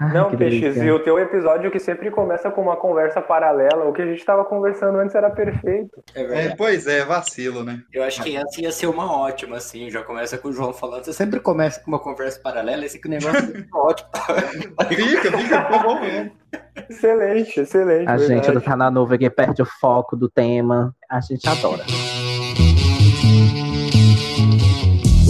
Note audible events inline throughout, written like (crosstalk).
Ai, Não, Peixes, delícia. e o teu episódio que sempre começa com uma conversa paralela, o que a gente tava conversando antes era perfeito. É É, verdade. pois é, vacilo, né? Eu acho que essa ia ser uma ótima, assim. Já começa com o João falando. Você sempre começa com uma conversa paralela, esse que o negócio é (laughs) ótimo. Fica, fica, ficou bom mesmo. Excelente, excelente. A gente verdade. não tá na nuvem que perde o foco do tema. A gente adora.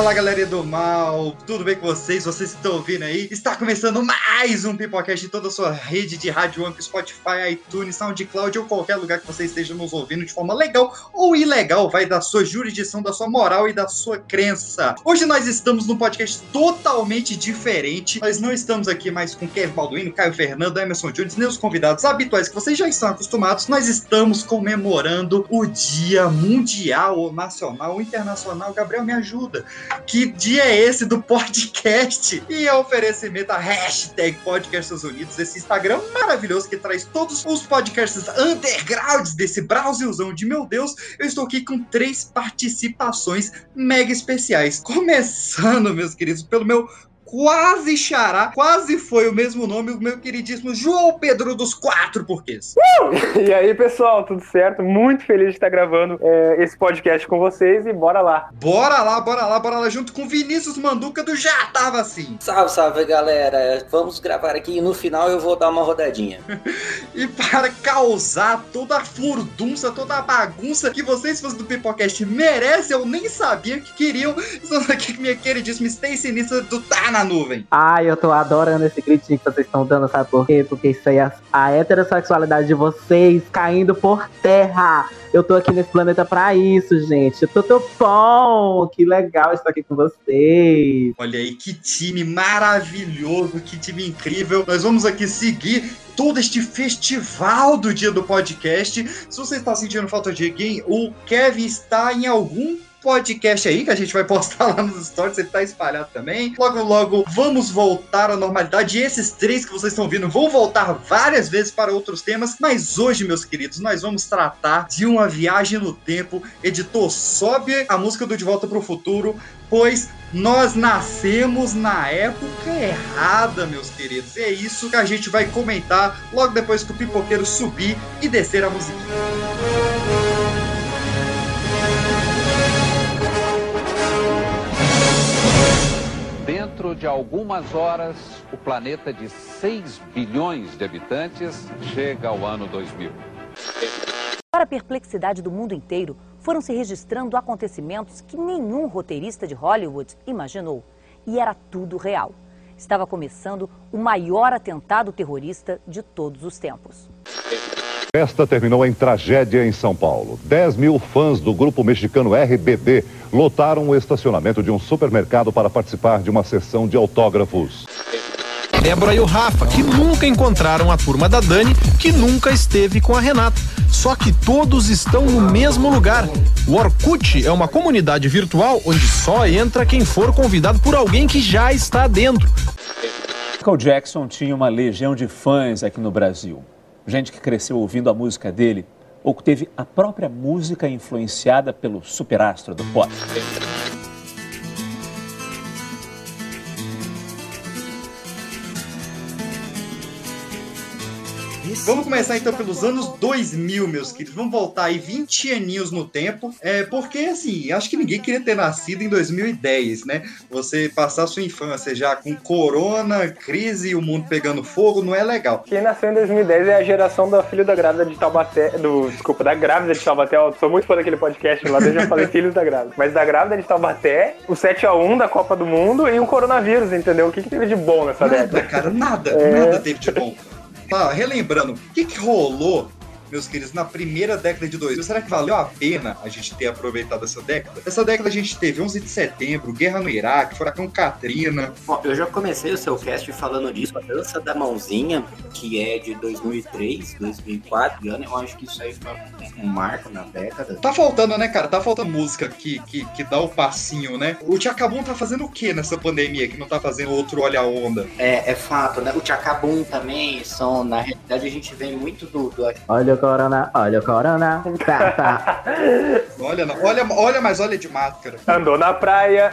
Fala galera do mal, tudo bem com vocês? Vocês estão ouvindo aí? Está começando mais um Pipocast de toda a sua rede de rádio, Anchor, Spotify, iTunes, SoundCloud ou qualquer lugar que você esteja nos ouvindo de forma legal ou ilegal, vai da sua jurisdição, da sua moral e da sua crença. Hoje nós estamos num podcast totalmente diferente. Nós não estamos aqui mais com Kevin Balduino, Caio Fernando, Emerson Jones, nem os convidados habituais que vocês já estão acostumados. Nós estamos comemorando o Dia Mundial ou Nacional ou Internacional. Gabriel, me ajuda. Que dia é esse do podcast? E é oferecimento a hashtag Podcasts Unidos, esse Instagram maravilhoso que traz todos os podcasts undergrounds desse Brasilzão de meu Deus. Eu estou aqui com três participações mega especiais. Começando, meus queridos, pelo meu quase xará, quase foi o mesmo nome, o meu queridíssimo João Pedro dos Quatro Porquês. (laughs) E aí, pessoal, tudo certo? Muito feliz de estar gravando é, esse podcast com vocês e bora lá. Bora lá, bora lá, bora lá, junto com Vinícius Manduca do Já Tava Assim. Salve, salve, galera. Vamos gravar aqui e no final eu vou dar uma rodadinha. (laughs) E para causar toda a furdunça, toda a bagunça que vocês, fãs do Pipocast, merecem, eu nem sabia que queriam. Estamos aqui com minha queridíssima Stacy Nissa do Tá na Nuvem. Ai, eu tô adorando esse gritinho que vocês estão dando, sabe por quê? Porque isso aí é a heterossexualidade de vocês caindo por terra. Eu tô aqui nesse planeta pra isso, gente. Eu tô tão bom. Que legal estar aqui com vocês. Olha aí, que time maravilhoso, que time incrível. Nós vamos aqui seguir todo este festival do dia do podcast. Se você está sentindo falta de alguém, o Kevin está em algum podcast aí que a gente vai postar lá nos stories, ele tá espalhado também. Logo, logo vamos voltar à normalidade. E esses três que vocês estão vendo vão voltar várias vezes para outros temas, mas hoje, meus queridos, nós vamos tratar de uma viagem no tempo. Editor, sobe a música do De Volta para o Futuro, pois nós nascemos na época errada, meus queridos. E é isso que a gente vai comentar logo depois que o pipoqueiro subir e descer a musiquinha. Dentro de algumas horas, o planeta de 6 bilhões de habitantes chega ao ano 2000. Para a perplexidade do mundo inteiro, foram se registrando acontecimentos que nenhum roteirista de Hollywood imaginou. E era tudo real. Estava começando o maior atentado terrorista de todos os tempos. Festa terminou em tragédia em São Paulo. 10 mil fãs do grupo mexicano RBD lotaram o estacionamento de um supermercado para participar de uma sessão de autógrafos. Débora e o Rafa, que nunca encontraram a turma da Dani, que nunca esteve com a Renata. Só que todos estão no mesmo lugar. O Orkut é uma comunidade virtual onde só entra quem for convidado por alguém que já está dentro. Michael Jackson tinha uma legião de fãs aqui no Brasil. Gente que cresceu ouvindo a música dele ou que teve a própria música influenciada pelo superastro do pop. Vamos começar então pelos anos 2000, meus queridos. Vamos voltar aí 20 aninhos no tempo. É, porque, assim, acho que ninguém queria ter nascido em 2010, né? Você passar sua infância já com corona, crise e o mundo pegando fogo, não é legal. Quem nasceu em 2010 é a geração da filha da grávida de Taubaté, do, desculpa, da grávida de Taubaté. Eu sou muito fã daquele podcast lá, eu já falei (laughs) filhos da grávida. Mas da grávida de Taubaté, o 7x1 da Copa do Mundo e o coronavírus, entendeu? O que, que teve de bom nessa Nada, década? cara, nada, É. nada teve de bom. Tá, relembrando, o que, que rolou meus queridos, na primeira década de 2000. Será que valeu a pena a gente ter aproveitado essa década? Essa década a gente teve 11 de setembro, guerra no Iraque, furacão Katrina. Bom, eu já comecei o seu cast falando disso, a dança da mãozinha, que é de 2003, 2004, ano, eu acho que isso aí foi um marco na década. Tá faltando, né, cara? Tá faltando música que, que, que dá o passinho, né? O Tchacabum tá fazendo o que nessa pandemia que não tá fazendo outro Olha a Onda? É, é fato, né? O Tchacabum também são, na realidade, a gente vem muito do. do... Olha corona, olha o corona. (laughs) Tá, tá. olha, olha, olha, mas olha de máscara. Andou na praia,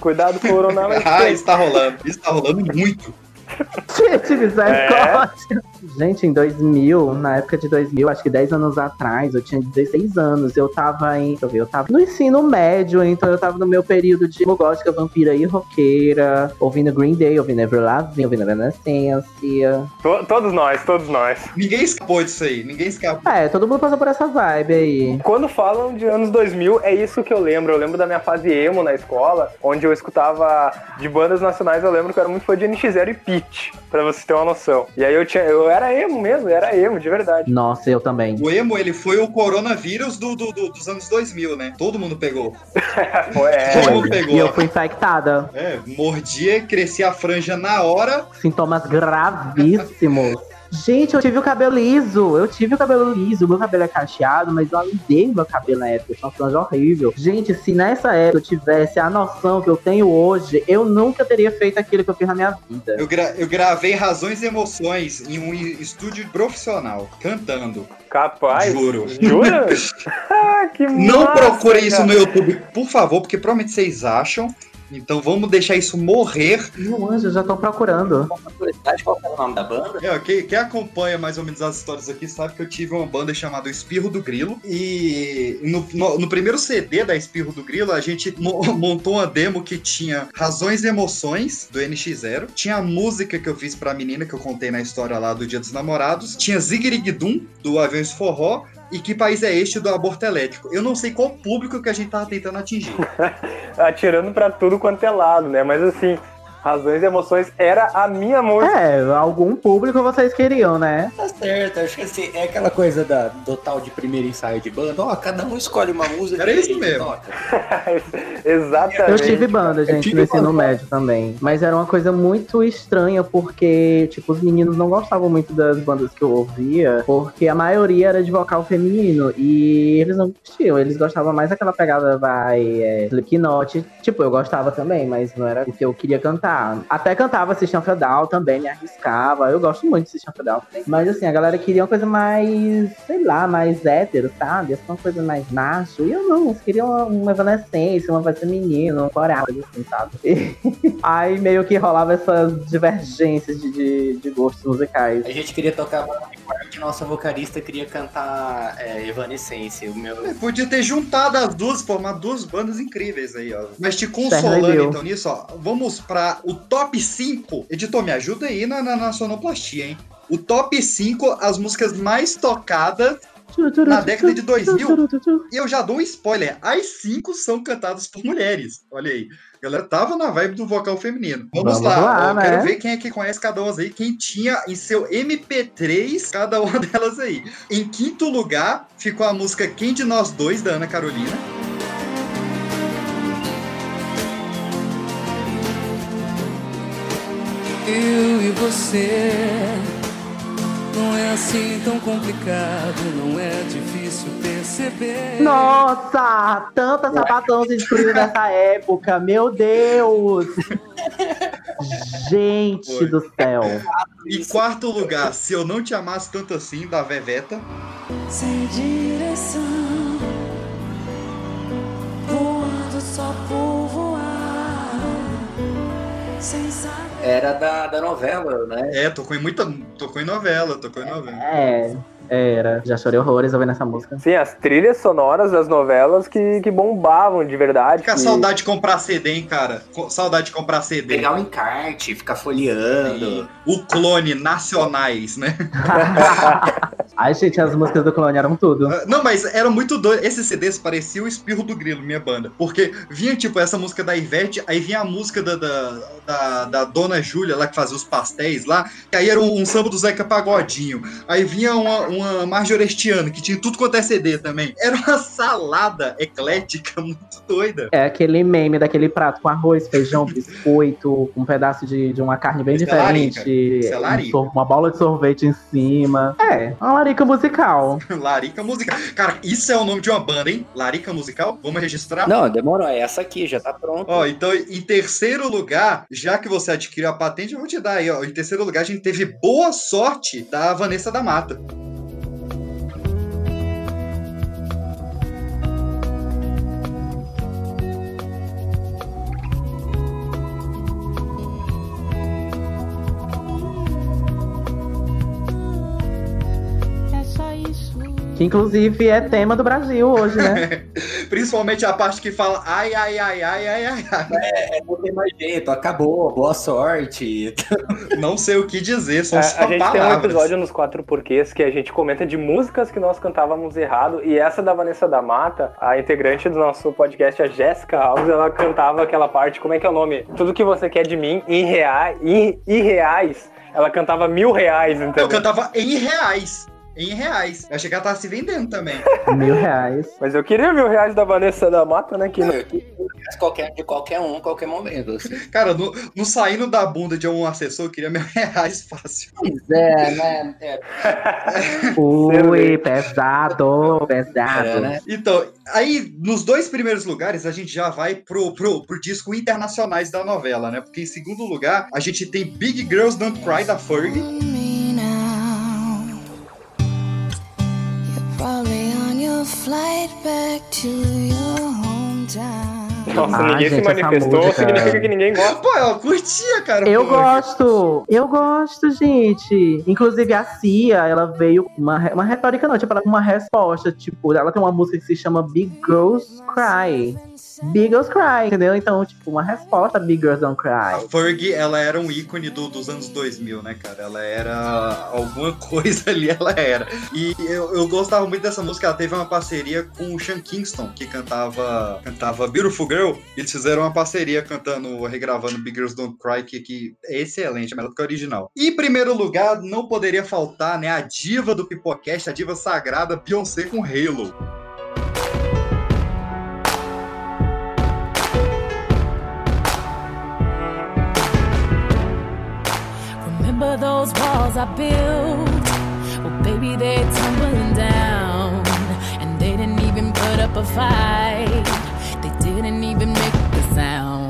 cuidado com o corona. (laughs) ah, isso tá rolando. Isso tá rolando muito. (laughs) Gente, misericórdia. É. Gente, em 2000, na época de 2000, acho que 10 anos atrás, eu tinha 16 anos. Eu tava em. Eu tava no ensino médio, então eu tava no meu período de gótica, vampira e roqueira, ouvindo Green Day, ouvindo Ever Lavigne, ouvindo Evanescência. To todos nós, todos nós. Ninguém escapou disso aí, ninguém escapou. É, todo mundo passou por essa vibe aí. Quando falam de anos 2000, é isso que eu lembro. Eu lembro da minha fase emo na escola, onde eu escutava de bandas nacionais, eu lembro que eu era muito fã de NX0 e Pitch, pra você ter uma noção. E aí eu tinha. Eu era emo mesmo, era emo, de verdade. Nossa, eu também. O emo, ele foi o coronavírus do, do, do dos anos 2000, né? Todo mundo pegou. (laughs) é. Todo mundo pegou. E eu fui infectada. É, mordia, crescia a franja na hora. Sintomas gravíssimos. Gente, eu tive o cabelo liso. Eu tive o cabelo liso. Meu cabelo é cacheado, mas eu alidei meu cabelo na época. Eu tinha uma franja horrível. Gente, se nessa época eu tivesse a noção que eu tenho hoje, eu nunca teria feito aquilo que eu fiz na minha vida. Eu, gra eu gravei Razões e Emoções em um estúdio profissional, cantando. Capaz? Juro. Jura? (laughs) ah, que Não massa, procurem isso no YouTube, por favor, porque provavelmente vocês acham. Então vamos deixar isso morrer. Não, anjo, já tô procurando. Qual é o nome da banda? É, quem, quem, acompanha mais ou menos as histórias aqui sabe que eu tive uma banda chamada Espirro do Grilo. E no, no, no primeiro CD da Espirro do Grilo, a gente mo (laughs) montou uma demo que tinha Razões e Emoções, do NX0. Tinha a música que eu fiz pra menina, que eu contei na história lá do Dia dos Namorados. Tinha Zigirigdum, do Aviões Forró. E que país é este do aborto elétrico? Eu não sei qual público que a gente tava tentando atingir. (laughs) Atirando para tudo quanto é lado, né? Mas assim, Razões e Emoções era a minha música. É, algum público vocês queriam, né? Tá certo, acho que assim, é aquela coisa da, do tal de primeiro ensaio de banda, ó, cada um escolhe uma música. Era isso mesmo. (laughs) Exatamente. Eu tive banda, gente, tive no ensino médio também. Mas era uma coisa muito estranha, porque, tipo, os meninos não gostavam muito das bandas que eu ouvia, porque a maioria era de vocal feminino, e eles não curtiam, eles gostavam mais daquela pegada, vai, é, Slipknot. Tipo, eu gostava também, mas não era o que eu queria cantar. Até cantava System of a Down também, me arriscava. Eu gosto muito de System of a Down. Mas assim, a galera queria uma coisa mais, sei lá, mais hétero, sabe? Uma coisa mais macho. E eu não, eles queriam uma evanescência, uma voz feminina, um coral, assim, sabe? (laughs) E aí meio que rolava essas divergências de, de, de, gostos musicais. A gente queria tocar que nossa vocalista queria cantar é, Evanescência. O meu... É, podia ter juntado as duas, formar duas bandas incríveis aí, ó. Mas te consolando então nisso, ó. Vamos pra o top 5. Editor, me ajuda aí na, na, na sonoplastia, hein? O top 5, as músicas mais tocadas na década de 2000. E eu já dou um spoiler: as cinco são cantadas por mulheres. Olha aí. A galera tava na vibe do vocal feminino. Vamos, Vamos lá, lá né? quero ver quem é que conhece cada uma aí, quem tinha em seu MP3 cada uma (laughs) delas aí. Em quinto lugar ficou a música Quem de Nós Dois, da Ana Carolina. Eu e você não é assim tão complicado, não é difícil perceber. Nossa, tanta sapatão se destruiu nessa época, meu Deus! Gente Foi. do céu. Em quarto lugar, Se Eu Não Te Amasse Tanto Assim, da Veveta. Sem direção, voando só por voar, sem saber era da, da novela, né? É, tocou em muita. Tocou em novela, tocou em novela. É. Era, já chorei horrores ouvindo essa música. Sim, as trilhas sonoras das novelas que, que bombavam de verdade. Fica que... saudade de comprar CD, hein, cara? Saudade de comprar CD. Pegar o encarte, ficar folheando. Sim. O clone nacionais, né? (laughs) Ai, gente, as músicas do clone eram tudo. Ah, Não, mas era muito doido. Esses CDs pareciam o espirro do grilo, minha banda. Porque vinha, tipo, essa música da Ivete, aí vinha a música da, da, da, da Dona Júlia, lá que fazia os pastéis lá, que aí era um, um samba do Zeca Pagodinho. Aí vinha uma, uma Marjorestiana, que tinha tudo quanto é CD também. Era uma salada eclética (laughs) muito doida. É aquele meme daquele prato com arroz, feijão, biscoito, um pedaço de, de uma carne bem Isso é larica. diferente, Isso é um larica. uma bola de sorvete em cima. É, uma larica musical. (laughs) Larica Musical. Cara, isso é o nome de uma banda, hein? Larica Musical? Vamos registrar? Não, demorou. É essa aqui, já tá pronto. Ó, então, em terceiro lugar, já que você adquiriu a patente, eu vou te dar aí, ó. Em terceiro lugar, a gente teve boa sorte da Vanessa da Mata. Que inclusive é tema do Brasil hoje, né? (laughs) Principalmente a parte que fala ai, ai, ai, ai, ai, ai, ai. É, não tem mais jeito, acabou, boa sorte. (laughs) Não sei o que dizer, são A, só a gente tem um palavras. episódio nos Quatro Porquês que a gente comenta de músicas que nós cantávamos errado. E essa da Vanessa da Mata, a integrante do nosso podcast, a Jéssica Alves, ela cantava aquela parte, como é que é o nome? Tudo que você quer de mim, em reais. Em, em reais. Ela cantava mil reais, Eu entendeu? cantava em reais. Em reais. Eu achei que ela tava se vendendo também. Mil reais. Mas eu queria mil reais da Vanessa da Mata, né? Que não- qualquer, de qualquer um, qualquer momento. Assim. (laughs) Cara, no, no saindo da bunda de um assessor, eu queria mil (laughs) reais fácil. Pois é, né? É, (laughs) Ui, pesado, pesado. é, né? Então, aí, nos dois primeiros lugares, a gente já vai pro, pro, pro disco internacionais da novela, né? Porque em segundo lugar, a gente tem Big Girls Don't Cry, da Fergie. Probably on your flight back to your hometown. Nossa, Ah, ninguém se gente, essa manifestou, música- significa que ninguém gosta. Pô, eu curtia, cara. Eu Fergie. gosto, eu gosto, gente. Inclusive a Cia, ela veio com uma, uma retórica, não, tipo, ela com uma resposta. Tipo, ela tem uma música que se chama Big Girls Cry. Big Girls Cry, entendeu? Então, tipo, uma resposta a Big Girls Don't A Cry. Fergie, ela era um ícone do- dos anos 2000, né, cara? Ela era alguma (laughs) coisa ali, ela era. E eu, eu gostava muito dessa música. Ela teve uma parceria com o Sean Kingston, que cantava, cantava Beautiful Girl. Eles fizeram uma parceria cantando, regravando Big Girls Don't Cry, que, que é excelente, é melhor do que a original. E em primeiro lugar, não poderia faltar, né, a diva do Pipocast, a diva sagrada Beyoncé com Halo. Remember those walls I built? Well, baby, they're tumbling down. And they didn't even put up a fight. Didn't even make the sound.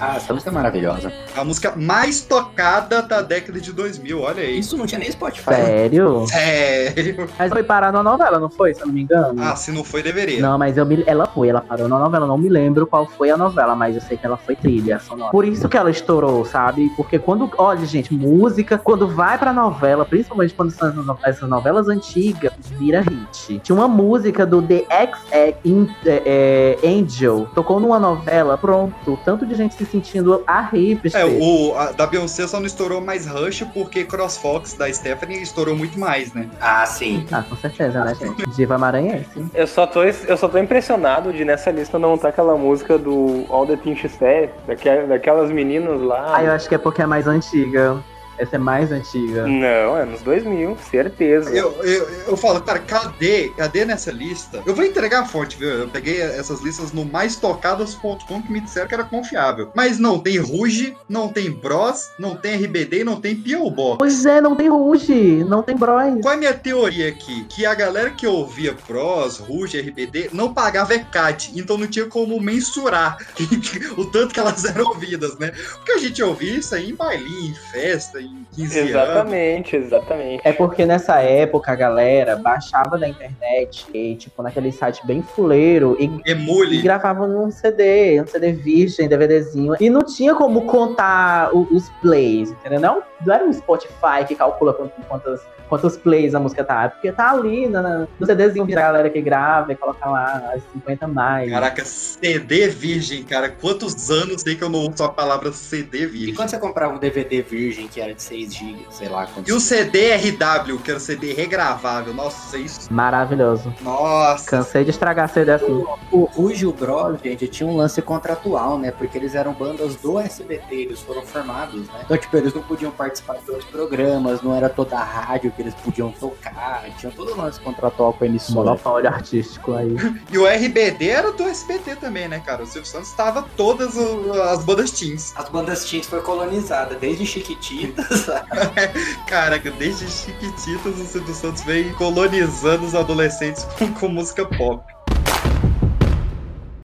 Ah, essa música é maravilhosa. A música mais tocada da década de 2000, olha aí. Isso não tinha nem Spotify. Sério? Sério? Mas foi parar na novela, não foi? Se eu não me engano. Ah, se não foi, deveria. Não, mas eu me, ela foi, ela parou na novela. Não me lembro qual foi a novela, mas eu sei que ela foi trilha sonora. Por isso que ela estourou, sabe? Porque quando. Olha, gente, música, quando vai pra novela, principalmente quando são essas no- essas novelas antigas, vira hit. Tinha uma música do The X In- é, é, Angel, tocou numa novela, pronto. Tanto de gente se sentindo a hipster. É, o a, da Beyoncé só não estourou mais Rush porque CrossFox da Stephanie estourou muito mais, né? Ah, sim. Ah, com certeza, né, gente? Diva Maranhense. Eu só, tô, eu só tô impressionado de nessa lista não estar aquela música do All the Things She Said, daque- daquelas meninas lá. Ah, eu acho que é porque é mais antiga. Essa é mais antiga. Não, é nos 2000, certeza. Eu, eu, eu falo, cara, cadê? Cadê nessa lista? Eu vou entregar a fonte, viu? Eu peguei essas listas no maistocadas.com que me disseram que era confiável. Mas não tem Ruge, não tem Bros, não tem RBD e não tem P.O. Box. Pois é, não tem Ruge, não tem Bros. Qual é a minha teoria aqui? Que a galera que ouvia Pros, Ruge, RBD não pagava ECAD, então não tinha como mensurar (laughs) o tanto que elas eram ouvidas, né? Porque a gente ouvia isso aí em bailinho, em festa, em 15 anos. Exatamente, exatamente. É porque nessa época a galera baixava da internet, e, tipo, naquele site bem fuleiro, e, e Emule. gravava num CD, um CD virgem, DVDzinho. E não tinha como contar o- os plays, entendeu? Não, não era um Spotify que calcula quant- quantas, quantos plays a música tá. Porque tá ali na- no CDzinho da galera que grava e coloca lá as 50 mais. Caraca, CD virgem, cara. Quantos anos tem que eu não uso a palavra CD E virgem? quando você comprava um DVD virgem que era de 26 GB, sei lá. E o CD RW, que era o CD regravável. Nossa, isso. Maravilhoso. Nossa. Cansei de estragar CD assim. O, o Gil Bros, gente, tinha um lance contratual, né? Porque eles eram bandas do SBT, eles foram formados, né? Então, tipo, eles não podiam participar de outros programas, não era toda a rádio que eles podiam tocar, tinha todo o lance contratual com a emissora. Monopólio artístico aí. E o RBD era do SBT também, né, cara? O Silvio Santos tava todas o- as bandas teens. As bandas teens foi colonizada, desde Chiquititas. (laughs) Caraca, desde Chiquititas o Silvio Santos vem colonizando os adolescentes com, com música pop.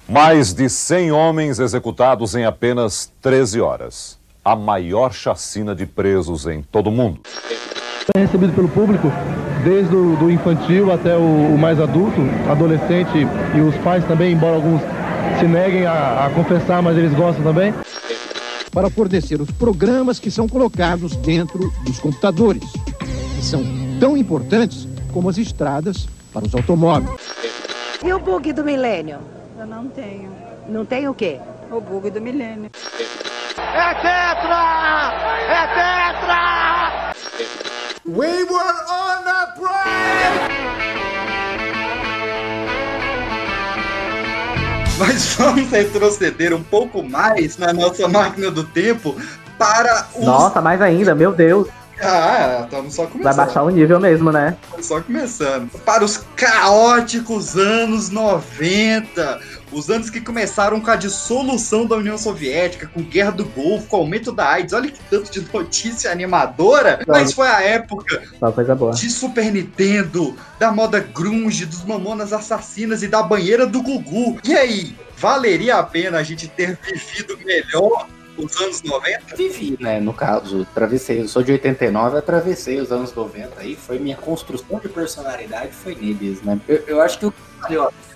Mais de 100 homens executados em apenas 13 horas. A maior chacina de presos em todo o mundo. É recebido pelo público, desde o do infantil até o, o mais adulto, adolescente e os pais também, embora alguns se neguem a, a confessar, mas eles gostam também. Para fornecer os programas que são colocados dentro dos computadores, que são tão importantes como as estradas para os automóveis. E o bug do milênio? Eu não tenho. Não tem o quê? O bug do milênio. É tetra! É tetra! We were on a break! Mas vamos retroceder um pouco mais na nossa máquina do tempo para os. Nossa, mais ainda, meu Deus. Ah, estamos só Vai começando. baixar o nível mesmo, né? Só começando. Para os caóticos anos 90. Os anos que começaram com a dissolução da União Soviética, com guerra do Golfo, com aumento da AIDS. Olha que tanto de notícia animadora. Mas foi a época coisa boa. de Super Nintendo, da moda grunge, dos mamonas assassinas e da banheira do Gugu. E aí, valeria a pena a gente ter vivido melhor os anos 90? Vivi, né? No caso, atravessei. Eu sou de 89, atravessei os anos 90 aí. Foi minha construção de personalidade, foi neles, né? Eu, eu acho que o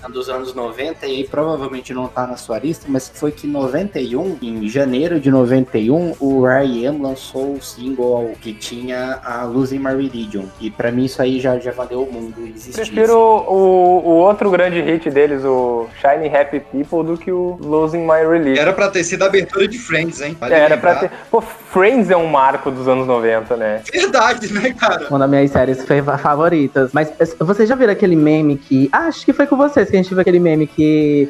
dos anos 90, e aí provavelmente não tá na sua lista, mas foi que em 91, em janeiro de 91, o R.E.M. lançou o single que tinha a Losing My Religion. E pra mim isso aí já, já valeu o mundo existir. Prefiro o, o outro grande hit deles, o Shining Happy People, do que o Losing My Religion. Era pra ter sido a abertura de Friends, hein? Vale Era pra lembrar. ter. Pô, Friends é um marco dos anos 90, né? Verdade, né, cara? Uma das minhas séries favoritas. Mas vocês já viram aquele meme que. Ah, acho que foi com vocês que a gente viu aquele meme que.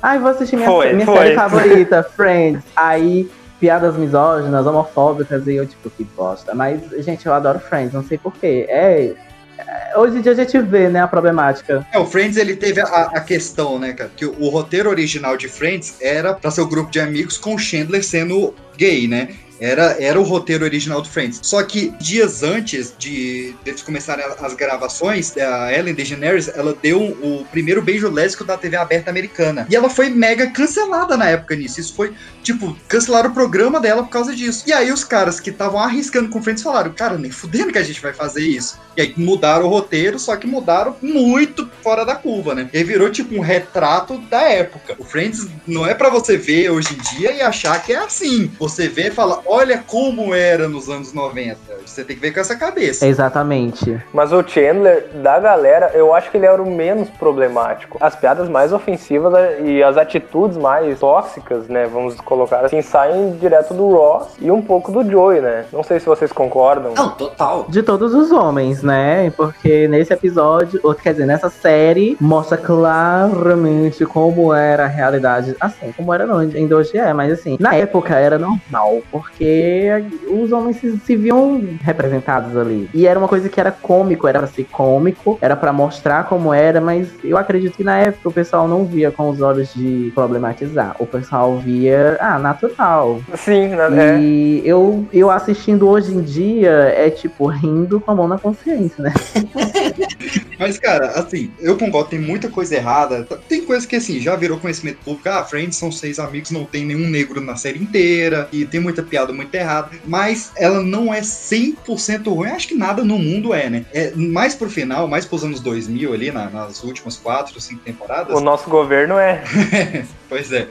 Ai, vou assistir minha, Foi, minha foi. série (laughs) favorita, Friends. Aí, piadas misóginas, homofóbicas, e eu, tipo, que bosta. Mas, gente, eu adoro Friends, não sei porquê. É. é, Hoje em dia a gente vê, né, a problemática. É, o Friends ele teve a, a questão, né, cara, que o, o roteiro original de Friends era pra ser o grupo de amigos com o Chandler sendo gay, né? Era, era o roteiro original do Friends. Só que dias antes de eles começarem as gravações, a Ellen DeGeneres, ela deu o primeiro beijo lésbico da TV aberta americana. E ela foi mega cancelada na época nisso. Isso foi, tipo, cancelaram o programa dela por causa disso. E aí os caras que estavam arriscando com Friends falaram, cara, nem fudendo que a gente vai fazer isso. E aí mudaram o roteiro, só que mudaram muito fora da curva, né? E virou tipo um retrato da época. O Friends não é pra você ver hoje em dia e achar que é assim. Você vê e fala, olha como era nos anos 90. Você tem que ver com essa cabeça. Exatamente. Mas o Chandler, da galera, eu acho que ele era o menos problemático. As piadas mais ofensivas né, e as atitudes mais tóxicas, né, vamos colocar assim, saem direto do Ross e um pouco do Joey, né? Não sei se vocês concordam. Não, total. De todos os homens, né? Porque nesse episódio, ou quer dizer, nessa série, mostra claramente como era a realidade. Assim, como era não, ainda hoje é, mas assim, na época era normal, porque os homens se, se viam representados ali. E era uma coisa que era cômico, era pra ser cômico, era pra mostrar como era, mas eu acredito que na época o pessoal não via com os olhos de problematizar. O pessoal via, ah, natural. Sim, né? E eu, eu assistindo hoje em dia é tipo rindo com a mão na consciência, né? (laughs) Mas, cara, assim, eu concordo, tem muita coisa errada. Tem coisa que, assim, já virou conhecimento público. Ah, Friends são seis amigos, não tem nenhum negro na série inteira. E tem muita piada muito errada. Mas ela não é 100% ruim. Acho que nada no mundo é, né? É, mais pro final, mais pros anos 2000 ali, na- nas últimas quatro, cinco temporadas. O nosso governo é. (laughs) Pois é.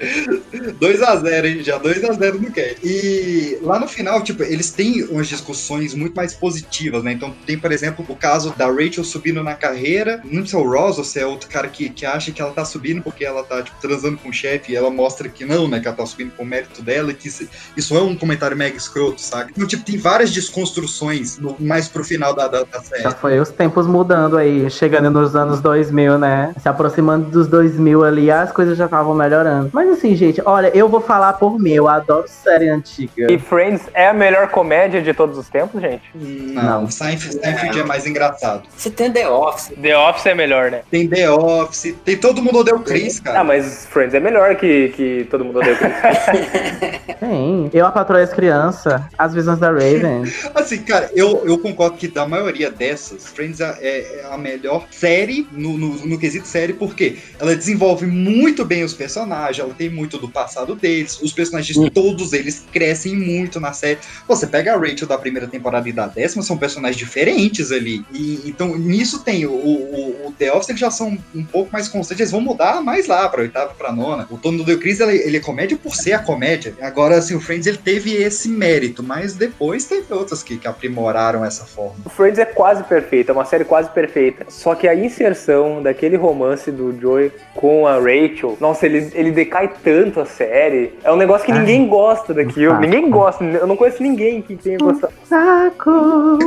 2x0, hein? Já 2x0 no cast. E lá no final, tipo, eles têm umas discussões muito mais positivas, né? Então tem, por exemplo, o caso da Rachel subindo na carreira carreira. Não sei se é o Ross ou se é outro cara que, que acha que ela tá subindo porque ela tá, tipo, transando com o chefe e ela mostra que não, né? Que ela tá subindo com o mérito dela e que isso, isso é um comentário mega escroto, sabe? Então, tipo, tem várias desconstruções no- mais pro final da, da, da série. Já foi os tempos mudando aí, chegando nos anos 2000, né? Se aproximando dos 2000 ali, as coisas já estavam melhorando. Mas assim, gente, olha, eu vou falar por mim, eu adoro série antiga. E Friends é a melhor comédia de todos os tempos, gente? Não, Seinfeld, Seinfeld é mais engraçado. Você tem The Office. The Office é melhor, né? Tem The Office, tem Todo Mundo Odeia o Chris, cara. Ah, mas Friends é melhor que, que todo mundo odeia o Chris. (laughs) Tem. Eu, a patroa as crianças, as visões da Raven. Assim, cara, eu, eu concordo que da maioria dessas, Friends é, é a melhor série no, no, no quesito série, porque ela desenvolve muito bem os personagens, ela tem muito do passado deles, os personagens, todos eles crescem muito na série. Você pega a Rachel da primeira temporada e da décima, são personagens diferentes ali. E, então, nisso tem o, o, o The Office, eles já são um pouco mais constantes, eles vão mudar mais lá pra oitava, pra nona. O Tono do Chris, ele, ele é comédia por ser a comédia. Agora, assim, o Friends, ele teve esse mérito, mas depois teve outras que, que aprimoraram essa forma. O Friends é quase perfeito, é uma série quase perfeita. Só que a inserção daquele romance do Joey com a Rachel, nossa, ele, ele decai tanto a série. É um negócio que Ai, ninguém gosta daquilo. saco. Ninguém gosta. Eu não conheço ninguém que tenha gostado. Saco!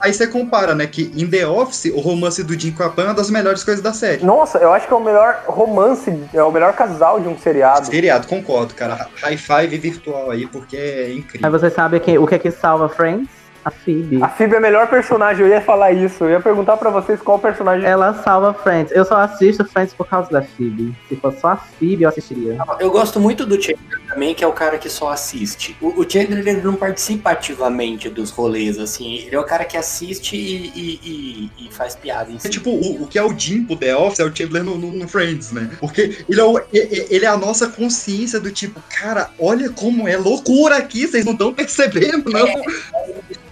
Aí você compara, né, que em The Office, o romance do Jim com a Pam é uma das melhores coisas da série. Nossa, eu acho que é o melhor romance, é o melhor casal de um seriado. Seriado, concordo, cara. High five virtual aí, porque é incrível. Mas você sabe que, o que é que salva Friends? A Phoebe. A Phoebe é a melhor personagem, eu ia falar isso. Eu ia perguntar pra vocês qual personagem. Ela salva Friends. Eu só assisto Friends por causa da Phoebe. Se fosse só a Phoebe, eu assistiria. Eu gosto muito do Chandler também, que é o cara que só assiste. O, o Chandler ele não participa ativamente dos rolês, assim. Ele é o cara que assiste e, e- e- e faz piada em É si. tipo, o, o que é o Jim pro The Office é o Chandler no, no- no Friends, né? Porque ele é, o- ele é a nossa consciência do tipo, cara, olha como é loucura aqui, vocês não estão percebendo, não? E-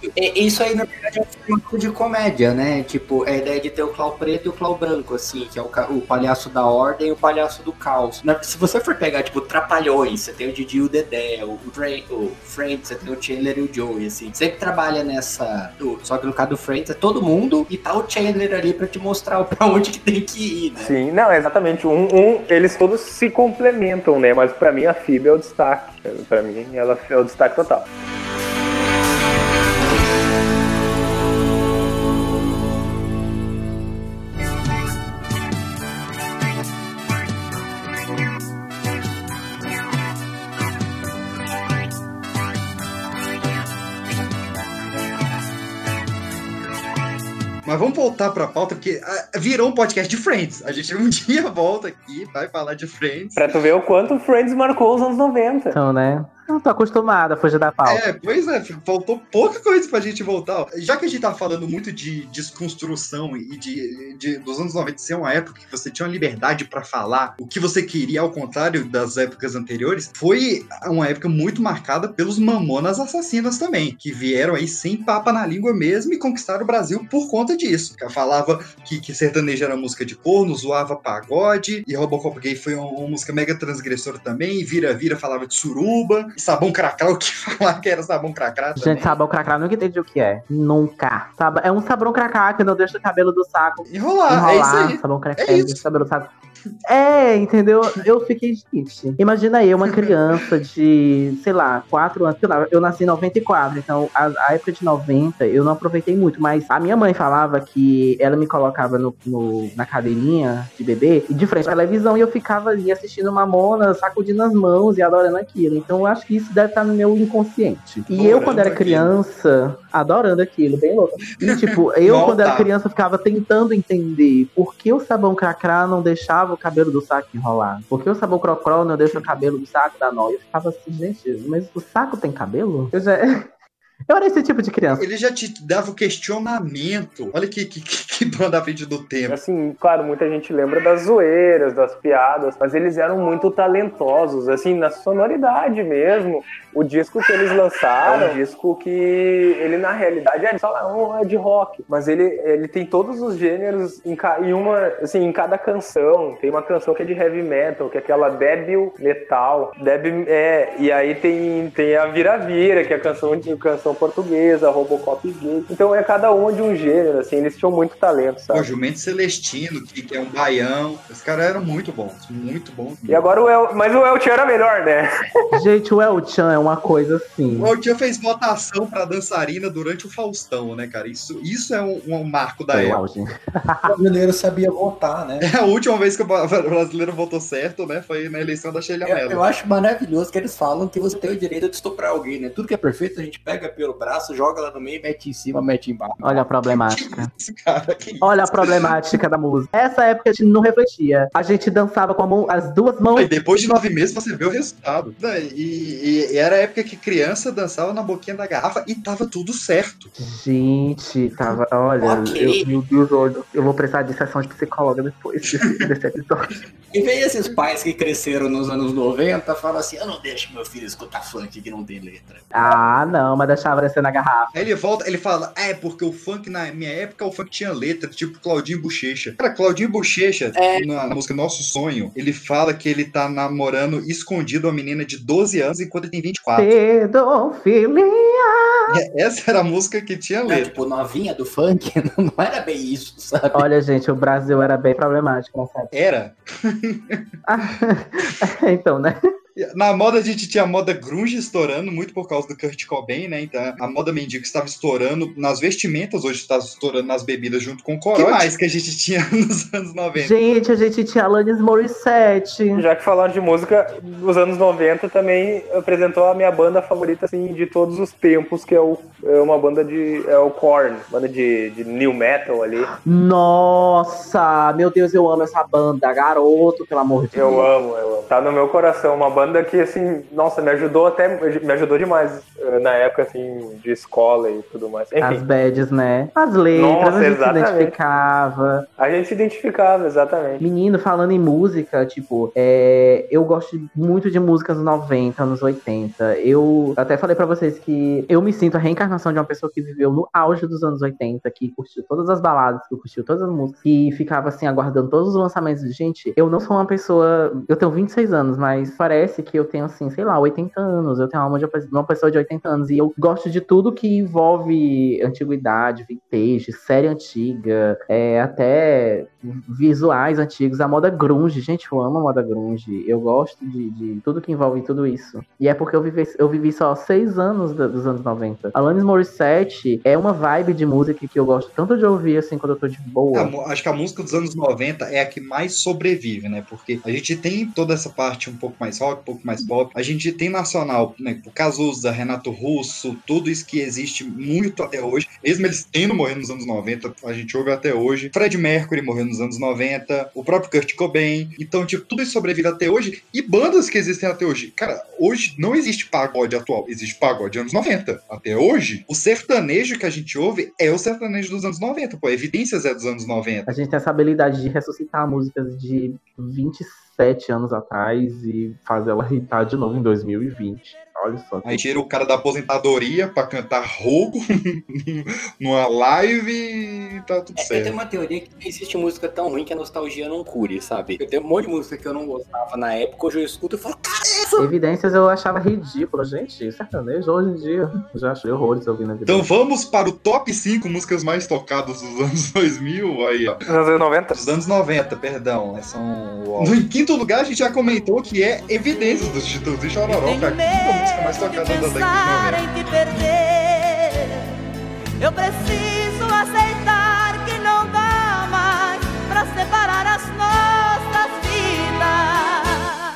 (laughs) Isso aí, na verdade, é um formato de comédia, né? Tipo, é a ideia de ter o Clau preto e o Clau branco, assim, que é o, o palhaço da ordem e o palhaço do caos. Na- Se você for pegar, tipo, Trapalhões, você tem o Didi e o Dedé, o, Dre, o Friends, você tem o Chandler e o Joey, assim. Sempre trabalha nessa... Só que no caso do Friends é todo mundo e tá o Chandler ali pra te mostrar (laughs) pra onde que tem que ir, né? Sim, não, exatamente. Um, um, eles todos se complementam, né? Mas pra mim a Phoebe é o destaque. Pra mim ela é o destaque total. Vamos voltar pra pauta, porque ah, virou um podcast de Friends. A gente um (laughs) dia volta aqui, vai falar de Friends. Pra tu ver o quanto Friends marcou os anos 90. Então, né? Eu tô acostumada a fugir da pauta. É, pois é, faltou pouca coisa pra gente voltar. Já que a gente tá falando muito de desconstrução e de, de- dos anos 90 ser uma época que você tinha uma liberdade pra falar o que você queria, ao contrário das épocas anteriores, foi uma época muito marcada pelos mamonas assassinas também, que vieram aí sem papa na língua mesmo e conquistaram o Brasil por conta disso. Falava que, que sertanejo era música de corno, zoava pagode, e Robocop Gay foi uma, uma música mega transgressora também, e Vira Vira falava de suruba, Sabão Cracrá, o que (laughs) falar que era Sabão Cracrá também. Gente, sabão cracrá, nunca entendi o que é. Nunca. Sab- É um sabão cracrá que não deixa o cabelo do saco Enrolar, é isso aí. Sabão cracrá, É isso. deixa o cabelo do saco. É, entendeu? Eu fiquei, gente. Imagina eu, uma criança de, sei lá, 4 anos. Eu nasci em 94, então a, a época de 90 eu não aproveitei muito, mas a minha mãe falava que ela me colocava no, no- na cadeirinha de bebê e de frente à televisão e eu ficava ali assistindo Mamona, sacudindo as mãos e adorando aquilo. Então eu acho que isso deve estar no meu inconsciente. E eu, quando era criança, adorando aquilo, bem louco. E tipo, eu, quando era criança, ficava tentando entender por que o sabão cracrá não deixava o cabelo do saco enrolar. Por que o sabão crocró não deixa o cabelo do saco da nó? Eu ficava assim, gente, mas o saco tem cabelo? Eu já. (laughs) Eu era esse tipo de criança. Ele já te dava o questionamento. Olha que, que, que, que banda à frente do tempo. Assim, claro, muita gente lembra das zoeiras, das piadas, mas eles eram muito talentosos, assim, na sonoridade mesmo. O disco que eles lançaram é um disco que ele, na realidade, é só um é de rock, mas ele, ele tem todos os gêneros em, ca- em uma, assim, em cada canção. Tem uma canção que é de heavy metal, que é aquela débil metal. Débil, é, e aí tem, tem a Vira-Vira, que é a canção, a canção versão portuguesa, Robocop gay. Então é cada uma de um gênero, assim, eles tinham muito talento, O sabe? Jumento Celestino, que, que é um baião. Os caras eram muito bons, muito bons. E agora o El... Mas o El Chan era melhor, né? Gente, o El Chan é uma coisa assim. O El Chan fez votação pra dançarina durante o Faustão, né, cara? Isso, isso é um, um marco da o época. O brasileiro sabia votar, né? (laughs) É a última vez que (laughs) o brasileiro votou certo, né? Foi na eleição da Sheila Eu, Mello. eu acho maravilhoso que eles falam que você tem o direito de estuprar alguém, né? Tudo que é perfeito, a gente pega pelo braço, joga lá no meio, mete em cima, mete embaixo. Olha a problemática. (laughs) Cara, que Olha a problemática da música. Essa época a gente não refletia. A gente dançava com a mão- as duas mãos. E depois de nove meses você vê o resultado. E, e- e era a época que criança dançava na boquinha da garrafa e tava tudo certo. Gente, tava. Olha, Ok. eu, meu Deus, olha, eu vou precisar de sessão de psicóloga depois (laughs) desse, episódio. E vem esses pais que cresceram nos anos 90 falam assim: eu não deixo meu filho escutar funk que não tem letra. Ah, não, mas deixava descer na garrafa. Aí ele volta, ele fala, é, porque o funk, na minha época, o funk tinha letra, tipo Claudinho Bochecha. Cara, Claudinho Bochecha, na, na música Nosso Sonho, ele fala que ele tá namorando escondido uma menina de 12 anos enquanto ele tem 24. Pedofilia. E Essa era a música que tinha Não, letra. tipo, novinha do funk, (laughs) não era bem isso, sabe? Olha, gente, o Brasil era bem problemático nessa época. Era. (laughs) (laughs) então, né? Na moda a gente tinha a moda grunge estourando, muito por causa do Kurt Cobain, né? Então a moda mendigo estava estourando nas vestimentas, hoje está estourando nas bebidas junto com o corote. O que mais que a gente tinha (laughs) nos anos 90? Gente, a gente tinha Alanis Morissette. Já que falaram de música, os anos 90 também apresentou a minha banda favorita, assim, de todos os tempos, que é, o, é uma banda de... é o Korn, banda de, de new metal ali. Nossa, meu Deus, eu amo essa banda. Garoto, pelo amor de Eu Deus. amo, eu amo. Tá no meu coração, uma banda que, assim, nossa, me ajudou até, me ajudou demais eh, na época, assim, de escola e tudo mais. As Enfim, bads, né? As letras, Nossa, a gente exatamente. se identificava. a gente se identificava, exatamente. Menino, falando em música, tipo, é, eu gosto muito de músicas dos 90, anos 80. Eu até falei pra vocês que eu me sinto a reencarnação de uma pessoa que viveu no auge dos anos 80, que curtiu todas as baladas, que curtiu todas as músicas, que ficava assim, aguardando todos os lançamentos. Gente, eu não sou uma pessoa. Eu tenho 26 anos, mas parece que eu tenho, assim, sei lá, 80 anos. Eu tenho a alma de uma pessoa de 80 anos. E eu gosto de tudo que envolve antiguidade, vintage, série antiga, é, até visuais antigos, a moda grunge. Gente, eu amo a moda grunge. Eu gosto de, de tudo que envolve tudo isso. E é porque eu vivi, eu vivi só seis anos dos anos 90. Alanis Morissette é uma vibe de música que eu gosto tanto de ouvir, assim, quando eu tô de boa. mu- acho que a música dos anos 90 é a que mais sobrevive, né? Porque a gente tem toda essa parte um pouco mais rock, um pouco mais pop. A gente tem nacional, né? O Cazuza, Renato Russo, tudo isso que existe muito até hoje. Mesmo eles tendo morrido nos anos 90, a gente ouve até hoje. Fred Mercury morreu nos anos 90, o próprio Kurt Cobain. Então, tipo, tudo isso sobrevive até hoje. E bandas que existem até hoje. Cara, hoje não existe pagode atual, existe pagode anos 90. Até hoje, o sertanejo que a gente ouve é o sertanejo dos anos 90, pô. Evidências é dos anos 90. A gente tem essa habilidade de ressuscitar músicas de 27 anos atrás e fazer ela hitar de novo em 2020. Olha só. Aí tira o cara da aposentadoria pra cantar rouco (laughs) numa live e tá tudo Eu tenho certo. uma teoria que não existe música tão ruim que a nostalgia não cure, sabe? Eu tenho um monte de música que eu não gostava na época, hoje eu escuto e falo, cara, Evidências eu achava ridículo, gente. Sertanejo hoje em dia. Eu já achei horrores ouvindo a vida. Então vamos para o top 5 músicas mais tocadas dos anos (laughs) 2000. Aí, ó. Dos anos 90? Dos anos 90, perdão. né, São... (laughs) No em quinto lugar, a gente já comentou que é Evidências dos Titãs e Chororó, é quinta música mais tocada da década de 90. em te perder. Eu preciso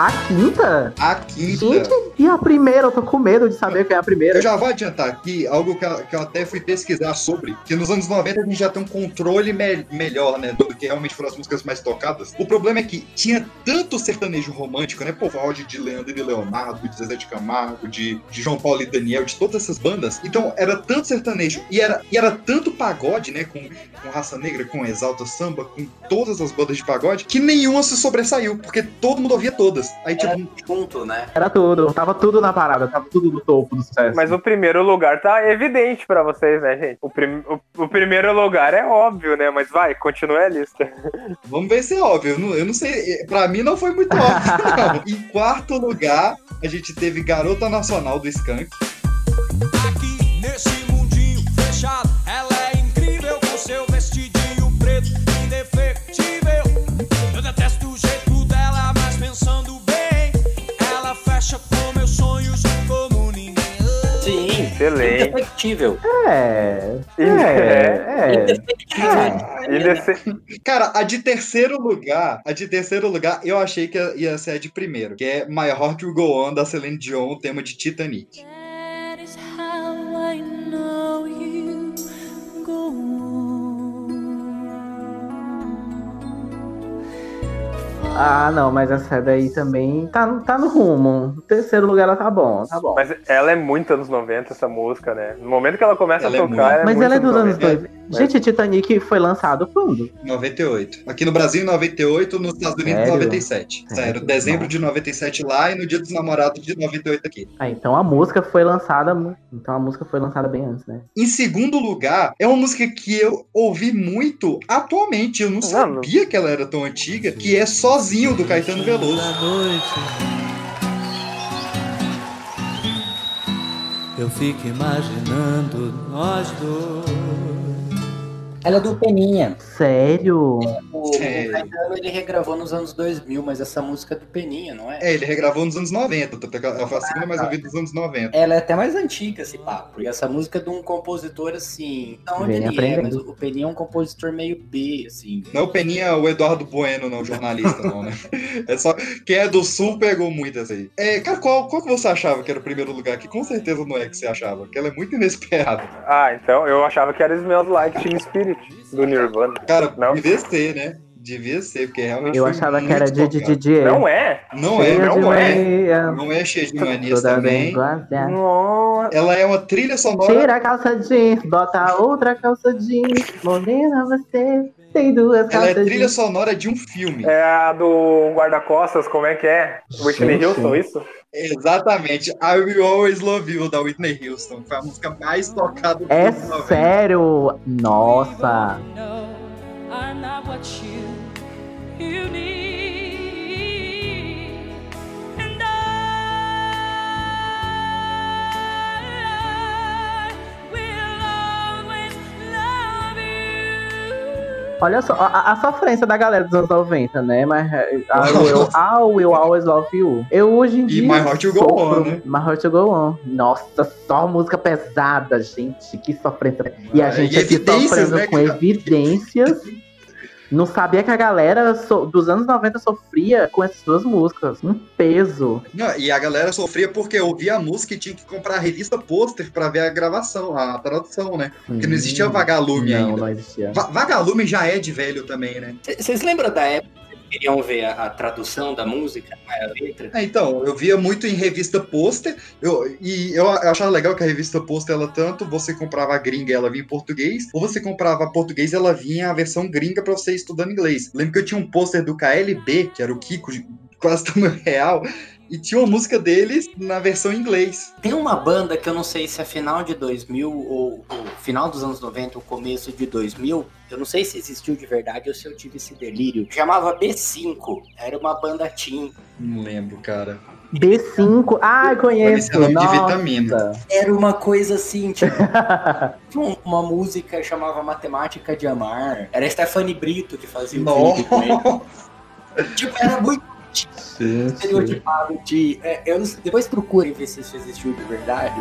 A quinta? A quinta. Gente, e a primeira? Eu tô com medo de saber quem é a primeira. Eu já vou adiantar aqui algo que eu, que eu até fui pesquisar sobre, que nos anos 90 a gente já tem um controle me- melhor, né, do que realmente foram as músicas mais tocadas. O problema é que tinha tanto sertanejo romântico, né, pô, áudio de Leandro e Leonardo, de Zezé de Camargo, de, de João Paulo e Daniel, de todas essas bandas. Então era tanto sertanejo e era, e era tanto pagode, né, com, com Raça Negra, com Exalta Samba, com todas as bandas de pagode, que nenhuma se sobressaiu, porque todo mundo ouvia todas. Aí, tipo, junto, né? Era tudo. Tava tudo na parada. Tava tudo no topo do sucesso. Mas o primeiro lugar tá evidente pra vocês, né, gente? O, prim- o- o primeiro lugar é óbvio, né? Mas vai, continue a lista. (laughs) Vamos ver se é óbvio. Eu não, eu não sei. Pra mim não foi muito óbvio, (laughs) não. Em quarto lugar, a gente teve Garota Nacional do Skank. encaixa com meus sonhos como ninguém. Sim, Excelente. indefectível. É, é, é, é. Indefectível. É. é. Cara, a de terceiro lugar, a de terceiro lugar, eu achei que ia ser a de primeiro, que é My Heart Will Go On, da Celine Dion, o tema de Titanic. Ah, não, mas essa daí também tá, tá no rumo. No terceiro lugar ela tá bom, tá bom. Mas ela é muito anos 90, essa música, né? No momento que ela começa Ela é a tocar, muito. ela é Mas muito ela é dos anos 90. 2000. Gente, Titanic foi lançado quando? 98. Aqui no Brasil, em 98, nos Estados Unidos, em Sério? 97. Sério, dezembro de 97 lá e no Dia dos Namorados de 98 aqui. Ah, então a música foi lançada. Então a música foi lançada bem antes, né? Em segundo lugar, é uma música que eu ouvi muito atualmente. Eu não sabia que ela era tão antiga, que é Sozinho, do Caetano Veloso. Eu fico imaginando nós dois. Ela é do Peninha. Sério? O. Caetano ele regravou nos anos 2000, mas essa música é do Peninha, não é? É, ele regravou nos anos 90. tanto é que Ela foi a segunda mais ouvida dos anos 90. Ela é até mais antiga, esse papo. E essa música é de um compositor assim. Não onde ele é, aprendendo. mas o Peninha é um compositor meio B, assim. Não é o Peninha, o Eduardo Bueno, não, jornalista, não, né? (laughs) É só. Quem é do Sul pegou muito essa aí. É, cara, qual, qual que você achava que era o primeiro lugar? Que com certeza não é que você achava, porque ela é muito inesperada. Ah, então eu achava que era Smells Like Teen Spirit, do Nirvana. Cara, Não. devia ser, né? Devia ser, porque realmente. Eu achava que era de. DJ. Não é? Não é, não é. mania. Não é cheia de manias também. bem guardada. Nossa. Ela é uma trilha sonora. Tira a calça jeans, bota outra calça jeans. Morena você tem duas Ela é calças trilha sonora de um filme. É a do guarda-costas, como é que é? Whitney. Houston, isso? Exatamente. I Will Always Love You, da Whitney Houston. Foi a música mais tocada do É anos 90. sério? Nossa. I'm not what you you need, and I will always love you. Olha só, a, a sofrência da galera dos anos 90, né? Mas é, I will, I will always love you. Eu hoje em E dia. My Heart Will Go On, né? My Heart Will Go On. Nossa, só música pesada, gente. Que sofrência. E a Ah, gente e aqui sofrendo né, com evidências. (laughs) Não sabia que a galera so- dos anos 90 sofria com essas duas músicas. Um peso. Não, e a galera sofria porque ouvia a música e tinha que comprar a revista pôster pra ver a gravação, a tradução, né? Porque não existia Vagalume Hum. não, ainda. Não existia. Va- Vagalume já é de velho também, né? Vocês lembram da época queriam ver a, a tradução da música, é a letra? É, então, eu via muito em revista pôster, eu, e eu achava legal que a revista pôster, ela tanto você comprava a gringa ela vinha em português, ou você comprava português ela vinha a versão gringa pra você estudando inglês. Lembro que eu tinha um pôster do KLB, que era o Kiko, quase (laughs) tamanho real, e tinha uma música deles na versão em inglês. Tem uma banda que eu não sei se é final de 2000 ou, ou final dos anos 90 ou começo de 2000. Eu não sei se existiu de verdade ou se eu tive esse delírio. Chamava B5. Era uma banda teen. Não lembro, cara. B5. Ah, conheço. Esse é nome de Nossa. vitamina. Era uma coisa assim, tipo. (laughs) tinha um- uma música que chamava Matemática de Amar. Era a Stephanie Brito que fazia o clipe com ele. Tipo, era muito estereotipado de. é, eu não sei- depois procurem ver se isso existiu de verdade.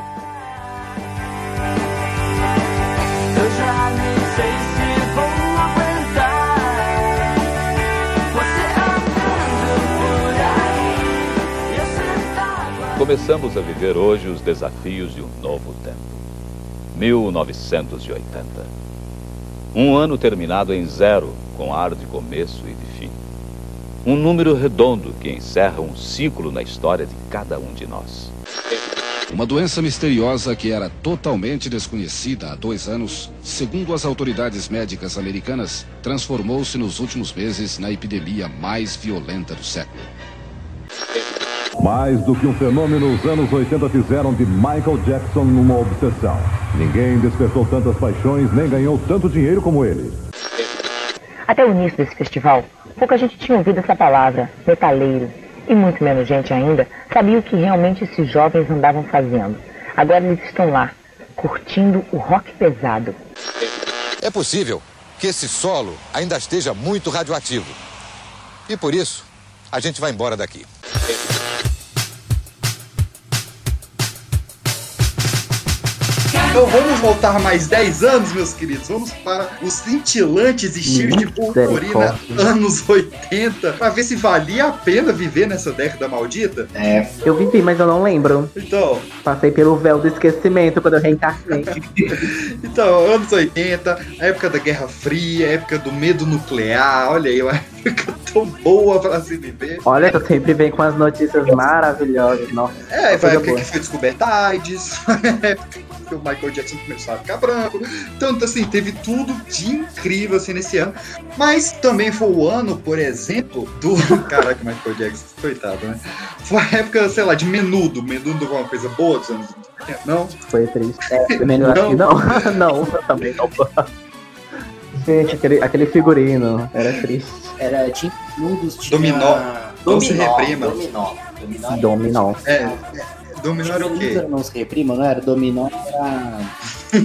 Eu já nem sei se vou aguentar. Você andando por aí, esse tava. Começamos a viver hoje os desafios de um novo tempo. 1980. Um ano terminado em zero, com ar de começo e de. Um número redondo que encerra um ciclo na história de cada um de nós. Uma doença misteriosa que era totalmente desconhecida há dois anos, segundo as autoridades médicas americanas, transformou-se nos últimos meses na epidemia mais violenta do século. Mais do que um fenômeno, os anos 80 fizeram de Michael Jackson uma obsessão. Ninguém despertou tantas paixões nem ganhou tanto dinheiro como ele. Até o início desse festival, pouca gente tinha ouvido essa palavra, metaleiro. E muito menos gente ainda sabia o que realmente esses jovens andavam fazendo. Agora eles estão lá, curtindo o rock pesado. É possível que esse solo ainda esteja muito radioativo. E por isso, a gente vai embora daqui. Então vamos voltar mais 10 anos, meus queridos. Vamos para os cintilantes estilos de purpurina anos 80, para ver se valia a pena viver nessa década maldita. É. Eu vivi, mas eu não lembro. Então, Passei pelo véu do esquecimento quando eu reencarnei. (laughs) então, anos 80, a época da Guerra Fria, a época do medo nuclear, olha aí, uma época tão boa para se viver. Olha, eu sempre venho com as notícias maravilhosas. Nossa, É, foi a época boa. que foi descoberta a AIDS, (laughs) época que o Michael Jackson começou a ficar branco. Tanto assim, teve tudo de incrível assim nesse ano. Mas também foi o ano, por exemplo, do. (laughs) Caraca, Michael Jackson, coitado, né? Foi a época, sei lá, de menudo. Menudo foi uma coisa boa dos anos 80, não? Foi triste. É, melhor acho que não. não, (laughs) também não. Gente, aquele, aquele figurino era triste. Era tinha nudos, tinha... Dominó. Não se Dominó, reprima. Dominó. Dominó. Dominó. É, é, dominó era o quê? Não se reprima, não era? Dominó era...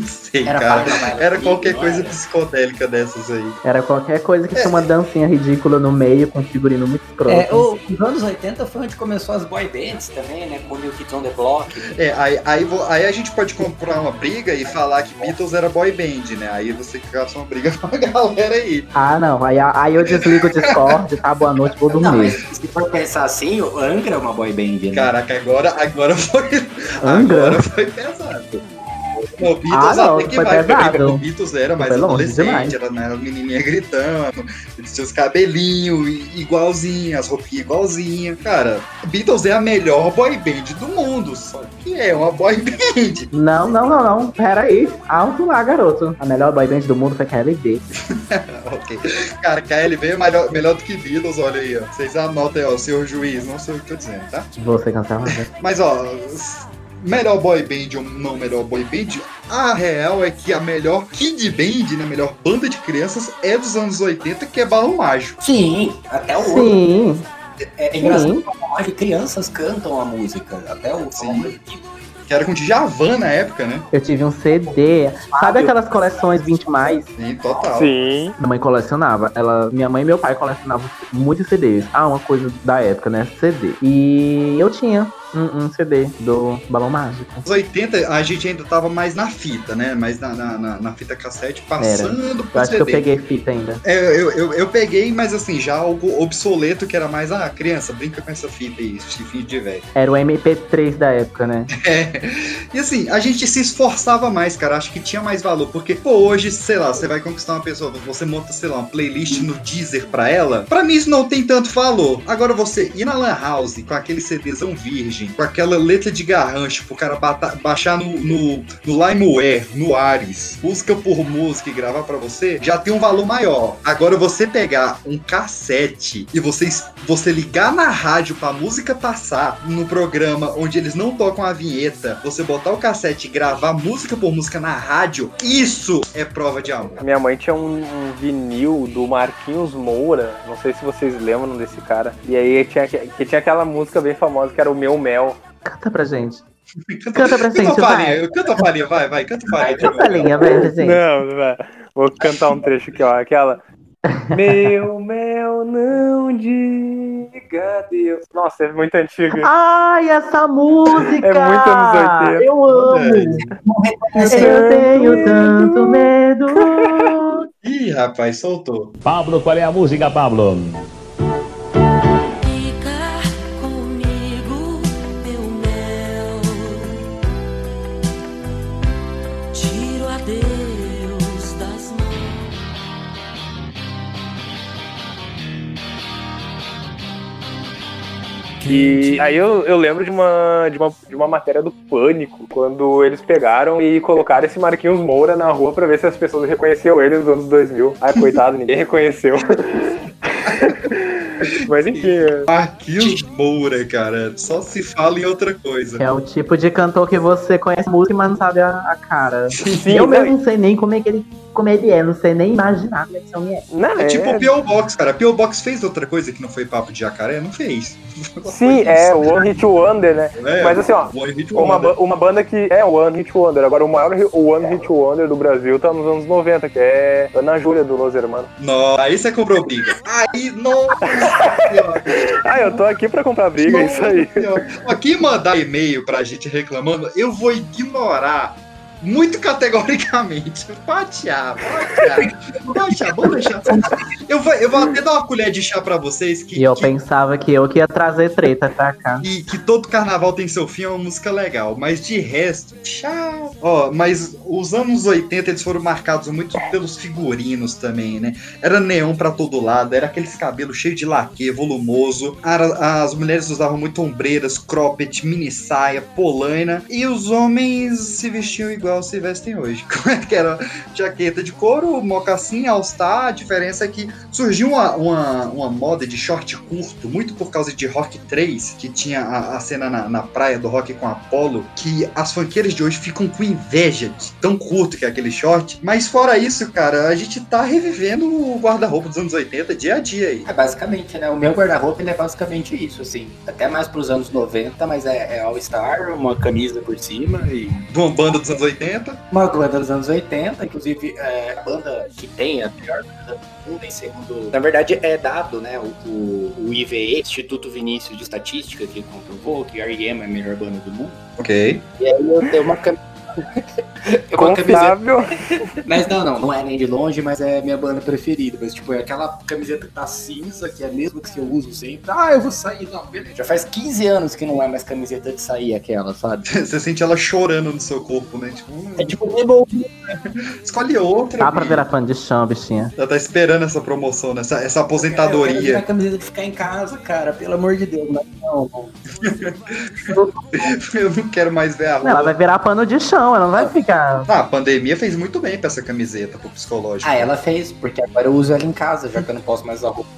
Sei, Era cara. baila, baila Era comigo, qualquer não coisa psicodélica dessas aí. Era qualquer coisa que tinha uma dancinha ridícula no meio com um figurino muito escroto. É, o- os anos 80 foi onde começou as boy bands também, né? Com o New Kids on the Block. É, aí, aí, aí a gente pode comprar uma briga e falar que Beatles era boy band, né? Aí você caça uma briga (laughs) com a galera aí. Ah, não. Aí, aí eu desligo o Discord, tá? Boa noite, vou Não, dormir. mas se for pensar assim, o Angra é uma boy band, né? Caraca, agora, agora foi. Angra? Agora foi pesado. O Beatles Ah, não, até que foi vai, pesado. o Beatles era mais adolescente, demais. era né, as menininhas gritando, eles tinham os cabelinhos igualzinho, as roupinhas igualzinhas. Cara, Beatles é a melhor boy band do mundo, só que é uma boy (laughs) band. Não, não, não, não. Pera aí. Alto lá, garoto. A melhor boy band do mundo foi KLB. (laughs) ok. Cara, KLB é melhor, melhor do que Beatles, olha aí, ó. Vocês anotem, ó, senhor juiz, não sei o que eu tô dizendo, tá? Você cancelado. Mas, ó, melhor boy band ou não melhor boy band, a real é que a melhor kid band, né, a melhor banda de crianças é dos anos 80, que é Balão Mágico. Sim, até o Sim. É, é engraçado que crianças cantam a música, até o Que era com Djavan na época, né? Eu tive um CD. Sabe aquelas coleções 20 mais? Sim, total. Sim. Minha mãe colecionava. Ela, minha mãe e meu pai colecionavam muitos CDs. Ah, uma coisa da época, né? CD. E eu tinha um, um CD do Balão Mágico. Nos 80 a gente ainda tava mais na fita, né? Mais na, na, na- na fita cassete, Era. passando Eu pro acho que eu CD. peguei fita ainda. É, eu, eu, eu peguei, mas assim, já algo obsoleto, que era mais, ah, criança, brinca com essa fita aí, chifrinho de velho. Era o MP3 da época, né? (laughs) É. E assim, a gente se esforçava mais, cara. Acho que tinha mais valor. Porque, pô, hoje, sei lá, você vai conquistar uma pessoa, você monta, sei lá, uma playlist no Deezer pra ela. Pra mim, isso não tem tanto valor. Agora, você ir na Lan House com aquele CDzão virgem, com aquela letra de garrancho pro cara baixar no, no, no LimeWare, no Ares, música por música e gravar pra você, já tem um valor maior. Agora, você pegar um cassete e você, você ligar na rádio pra música passar no programa onde eles não tocam a vinheta, você botar o cassete e gravar música por música na rádio, isso é prova de amor. Minha mãe tinha um, um vinil do Marquinhos Moura, não sei se vocês lembram desse cara. E aí tinha, que tinha aquela música bem famosa que era o Meu Mel. Canta pra gente. Canta pra (laughs) gente, Canta a vai. canta a palhinha, vai, vai, canta a palhinha. Canta a linha, vai, gente. Não, vai. Vou cantar um trecho aqui, ó. Aquela. Meu mel, não diga Deus. Nossa, é muito antiga. Ai, essa música! É muito anos 80. Eu amo! Eu tenho tanto medo. Ih, rapaz, soltou. Pablo, qual é a música, Pablo? E aí eu, eu lembro de uma, de, uma, de uma matéria do Pânico, quando eles pegaram e colocaram esse Marquinhos Moura na rua pra ver se as pessoas reconheciam ele nos anos 2000. Ai, coitado, ninguém reconheceu. (laughs) Mas enfim. é- Marquinhos Moura, cara, só se fala em outra coisa. É o tipo de cantor que você conhece a música, mas não sabe a, a cara. Sim, eu mesmo não sei nem como é que ele, como ele é, não sei nem imaginar como é que esse homem é. Não, É tipo o P.O. Box, cara. P.O. Box fez outra coisa que não foi papo de jacaré? Não fez. (laughs) Sim, é o One Hit Wonder, né? É, Mas assim, ó, uma, uma banda que é o One Hit Wonder. Agora, o maior One Hit Wonder do Brasil tá nos anos 90, que é Ana Júlia do Los Hermanos. Não, aí você comprou briga. Aí, nossa. (laughs) Ah, eu tô aqui pra comprar briga, é isso aí. Nossa Quem mandar e-mail pra gente reclamando, eu vou ignorar muito categoricamente. Patear, patear. Deixar, vamos deixar. Eu vou, eu vou até dar uma colher de chá pra vocês que, E eu que, pensava que eu que ia trazer treta pra cá. que, que todo carnaval tem seu fim, é uma música legal. Mas de resto, tchau. Ó, mas os anos 80 eles foram marcados muito pelos figurinos também, né? Era neon pra todo lado, era aqueles cabelos cheios de laque, volumoso. As mulheres usavam muito ombreiras, cropped, mini saia, polaina. E os homens se vestiam igual se vestem hoje. (laughs) Como é que era? Jaqueta de couro, mocassim, all-star. A diferença é que surgiu uma, uma, uma moda de short curto, muito por causa de Rock 3, que tinha a, a cena na, na praia do rock com Apollo, que as funkeiras de hoje ficam com inveja de tão curto que é aquele short. Mas fora isso, cara, a gente tá revivendo o guarda-roupa dos anos 80 dia a dia aí. É basicamente, né? O meu guarda-roupa ele é basicamente isso, assim. Até mais pros anos 90, mas é, é All-Star, uma camisa por cima e. Uma banda dos anos 80. Uma banda dos anos 80, inclusive é, a banda que tem a pior banda do mundo, em segundo. Na verdade, é dado, né? O, o, o IVE, Instituto Vinícius de Estatística, que comprovou que R.E.M. é a melhor banda do mundo. Ok. E aí eu tenho uma camisa. Confiável. Mas não, não, não é nem de longe, mas é minha banda preferida. Mas, tipo, é aquela camiseta que tá cinza, que é a mesma que eu uso sempre. Ah, eu vou sair, não, beleza. Já faz 15 anos que não é mais camiseta de sair aquela, sabe? (laughs) Você sente ela chorando no seu corpo, né? Tipo, hum, É tipo, é bom. (laughs) escolhe outra. Dá pra virar fã de chão, bichinha. Ela tá esperando essa promoção, né? essa, essa aposentadoria. a camiseta de ficar em casa, cara, pelo amor de Deus. Não, não. (laughs) Eu não quero mais ver a rua. Ela vai virar pano de chão, ela não vai ficar. Ah, a pandemia fez muito bem pra essa camiseta, pro psicológico. Ah, ela fez, porque agora eu uso ela em casa, já que eu não posso mais usar roupa.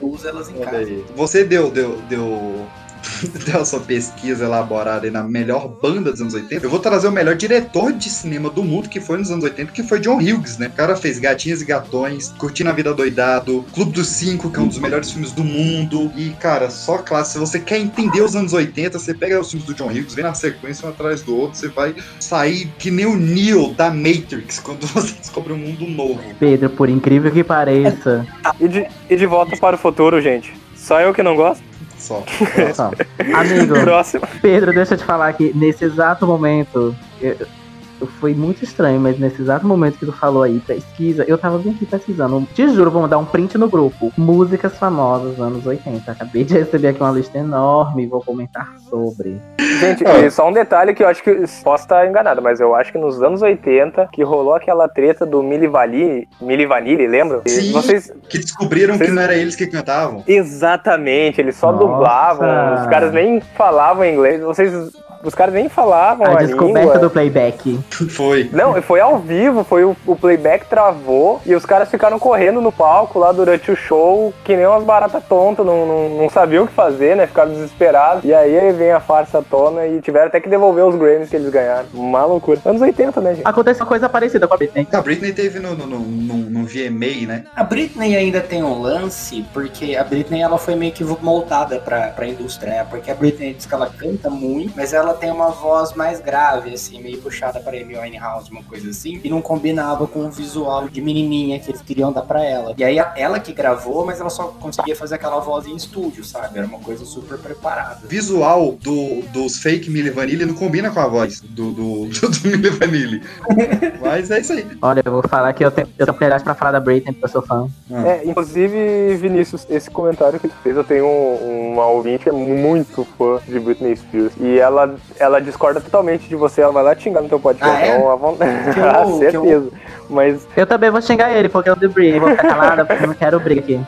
Eu uso elas em Olha casa. aí. Você deu, deu, deu, (laughs) deu a sua pesquisa elaborada aí na melhor banda dos anos 80. Eu vou trazer o melhor diretor de cinema do mundo que foi nos anos 80, que foi John Hughes, né? O cara fez Gatinhas e Gatões, Curtindo a Vida Doidado, Clube dos Cinco, que é um dos melhores filmes do mundo. E, cara, só classe. Se você quer entender os anos 80, você pega os filmes do John Hughes, vem na sequência um atrás do outro, você vai sair que nem o Neo da Matrix (laughs) quando você descobre um mundo novo. Pedro, por incrível que pareça. E de, e de volta para o futuro, gente. Só eu que não gosto? Só. (laughs) Só. Amigo, Próximo. Pedro, deixa eu te falar que nesse exato momento. Eu- foi muito estranho, mas nesse exato momento que tu falou aí, pesquisa, eu tava bem aqui pesquisando. Te juro, vou mandar um print no grupo. Músicas famosas dos anos 80. Acabei de receber aqui uma lista enorme e vou comentar sobre. Gente, e só um detalhe que eu acho que posso estar enganado, mas eu acho que nos anos 80 que rolou aquela treta do Mili Vanilli, Mili Vanilli, lembra? Sim, Vocês que descobriram Vocês- que não era eles que cantavam. exatamente, eles só Nossa. dublavam, os caras nem falavam inglês. Vocês os caras nem falavam A a, descoberta língua. do playback. Foi. Não, foi ao vivo, foi o, o playback travou e os caras ficaram correndo no palco lá durante o show, que nem umas baratas tontas, não, não, não sabiam o que fazer, né? Ficaram desesperados. E aí vem a farsa à tona e tiveram até que devolver os Grammys que eles ganharam. Uma loucura. Anos 80, né, gente? Aconteceu uma coisa parecida com a Britney. A Britney teve no, no, no, no, no VMA, né? A Britney ainda tem um lance, porque a Britney ela foi meio que moldada pra, pra indústria, né? Porque a Britney diz que ela canta muito, mas ela tem uma voz mais grave, assim, meio puxada pra Amy Winehouse, uma coisa assim, e não combinava com o visual de menininha que eles queriam dar pra ela. E aí a- ela que gravou, mas ela só conseguia fazer aquela voz em estúdio, sabe? Era uma coisa super preparada. O visual do, dos fake Milli Vanilli não combina com a voz do, do, do, (laughs) do Milli Vanilli. Mas é isso aí. Olha, eu vou falar que eu tenho, eu tenho propriedade pra falar da Britney, porque eu sou fã. É, inclusive, Vinícius, esse comentário que tu fez, eu tenho um- uma ouvinte que é muito fã de Britney Spears. E ela, ela discorda totalmente de você, ela vai lá te xingar no teu podcast. Ah, é? Então, vontade. Ah, que eu- certeza. Mas Eu também vou xingar ele, porque eu de Britney, vou ficar calada, porque eu não quero briga aqui.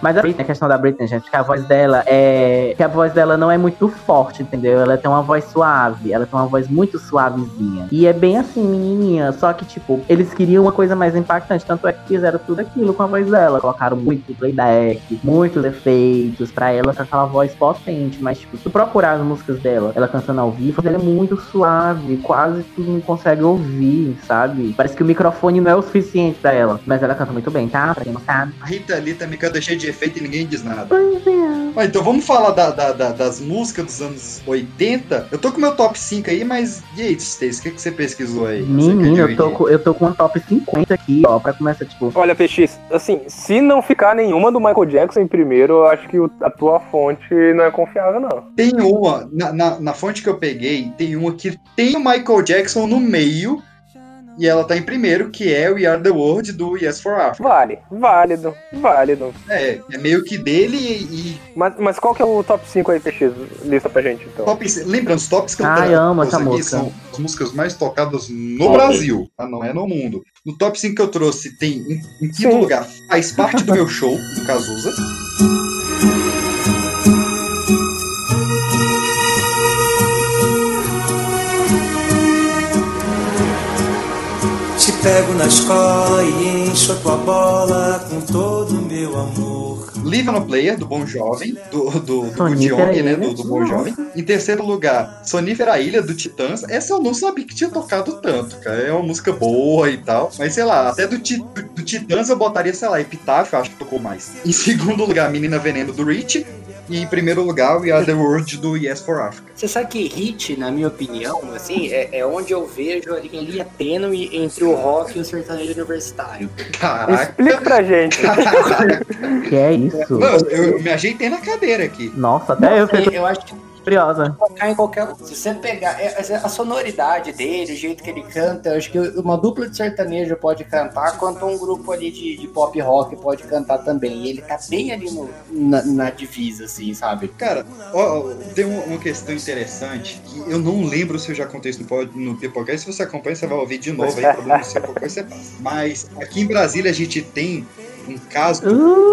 Mas a Britney, a questão da Britney, gente, que a voz dela é. Que a voz dela não é muito forte, entendeu? Ela tem uma voz suave, ela tem uma voz muito suavezinha. E é bem assim, menininha. Só que, tipo, eles queriam uma coisa mais impactante. Tanto é que fizeram tudo aquilo com a voz dela. Colocaram muito playback, muitos efeitos pra ela com aquela voz potente. Mas, tipo, se tu procurar as músicas dela, ela cantando ao vivo, ela é muito suave, quase tu não consegue ouvir, sabe? Parece que o microfone não é o suficiente pra ela. Mas ela canta muito bem, tá? Pra quem não sabe. A Rita Lee também canta cheio de efeito e ninguém diz nada. Pois é. Ah, então vamos falar da- da- da- das músicas dos anos 80. Eu tô com meu top 5 aí, mas e aí, Stace, o que, que você pesquisou aí? Menino, eu tô, com, eu tô com um top 50 aqui, ó, pra começar, tipo. Olha, PX, assim, se não ficar nenhuma do Michael Jackson em primeiro, eu acho que a tua fonte não é confiável, não. Tem uma, na, na, na fonte que eu peguei, tem uma que tem o Michael Jackson no meio E ela tá em primeiro, que é We Are The World, do Yes for Africa. Vale, válido, válido. É, é meio que dele e... Mas, mas qual que é o top 5 aí, PX? Lista pra gente, então. Top, lembrando, os tops que eu Ai, amo essa trouxe aqui música. são as músicas mais tocadas no Brasil, tá? não é no mundo. No top 5 que eu trouxe tem, em, em quinto Sim. lugar, Faz Parte do Meu Show, do Cazuza. Pego na escola e encho a tua bola com todo o meu amor. Live no Player, do Bom Jovem, do, do, do Sonífera Diong, né? Do, do Bom Jovem. Em terceiro lugar, Sonífera Ilha, do Titãs. Essa eu não sabia que tinha tocado tanto, cara. É uma música boa e tal. Mas sei lá, até do, Ti- do, do Titãs eu botaria, sei lá, Epitáfio, eu acho que tocou mais. Em segundo lugar, Menina Veneno, do Rich. E em primeiro lugar, We Are The World, do Yes for Africa. Você sabe que hit, na minha opinião, assim, é, é onde eu vejo a linha tênue entre o rock e o sertanejo universitário. Caraca. Explica pra gente. (laughs) Que é isso? Não, eu, eu me ajeitei na cadeira aqui. Nossa, até eu fico Eu acho que curiosa. tocar em qualquer. Se você pegar é, é, a sonoridade dele, o jeito que ele canta, eu acho que uma dupla de sertanejo pode cantar, quanto um grupo ali de, de pop rock pode cantar também. E ele tá bem ali no- na, na divisa, assim, sabe? Cara, ó, ó, tem uma, questão interessante que eu não lembro se eu já contei isso no, no. Se você acompanha, você vai ouvir de novo aí, (laughs) problema seu, você passa. Mas aqui em Brasília a gente tem um caso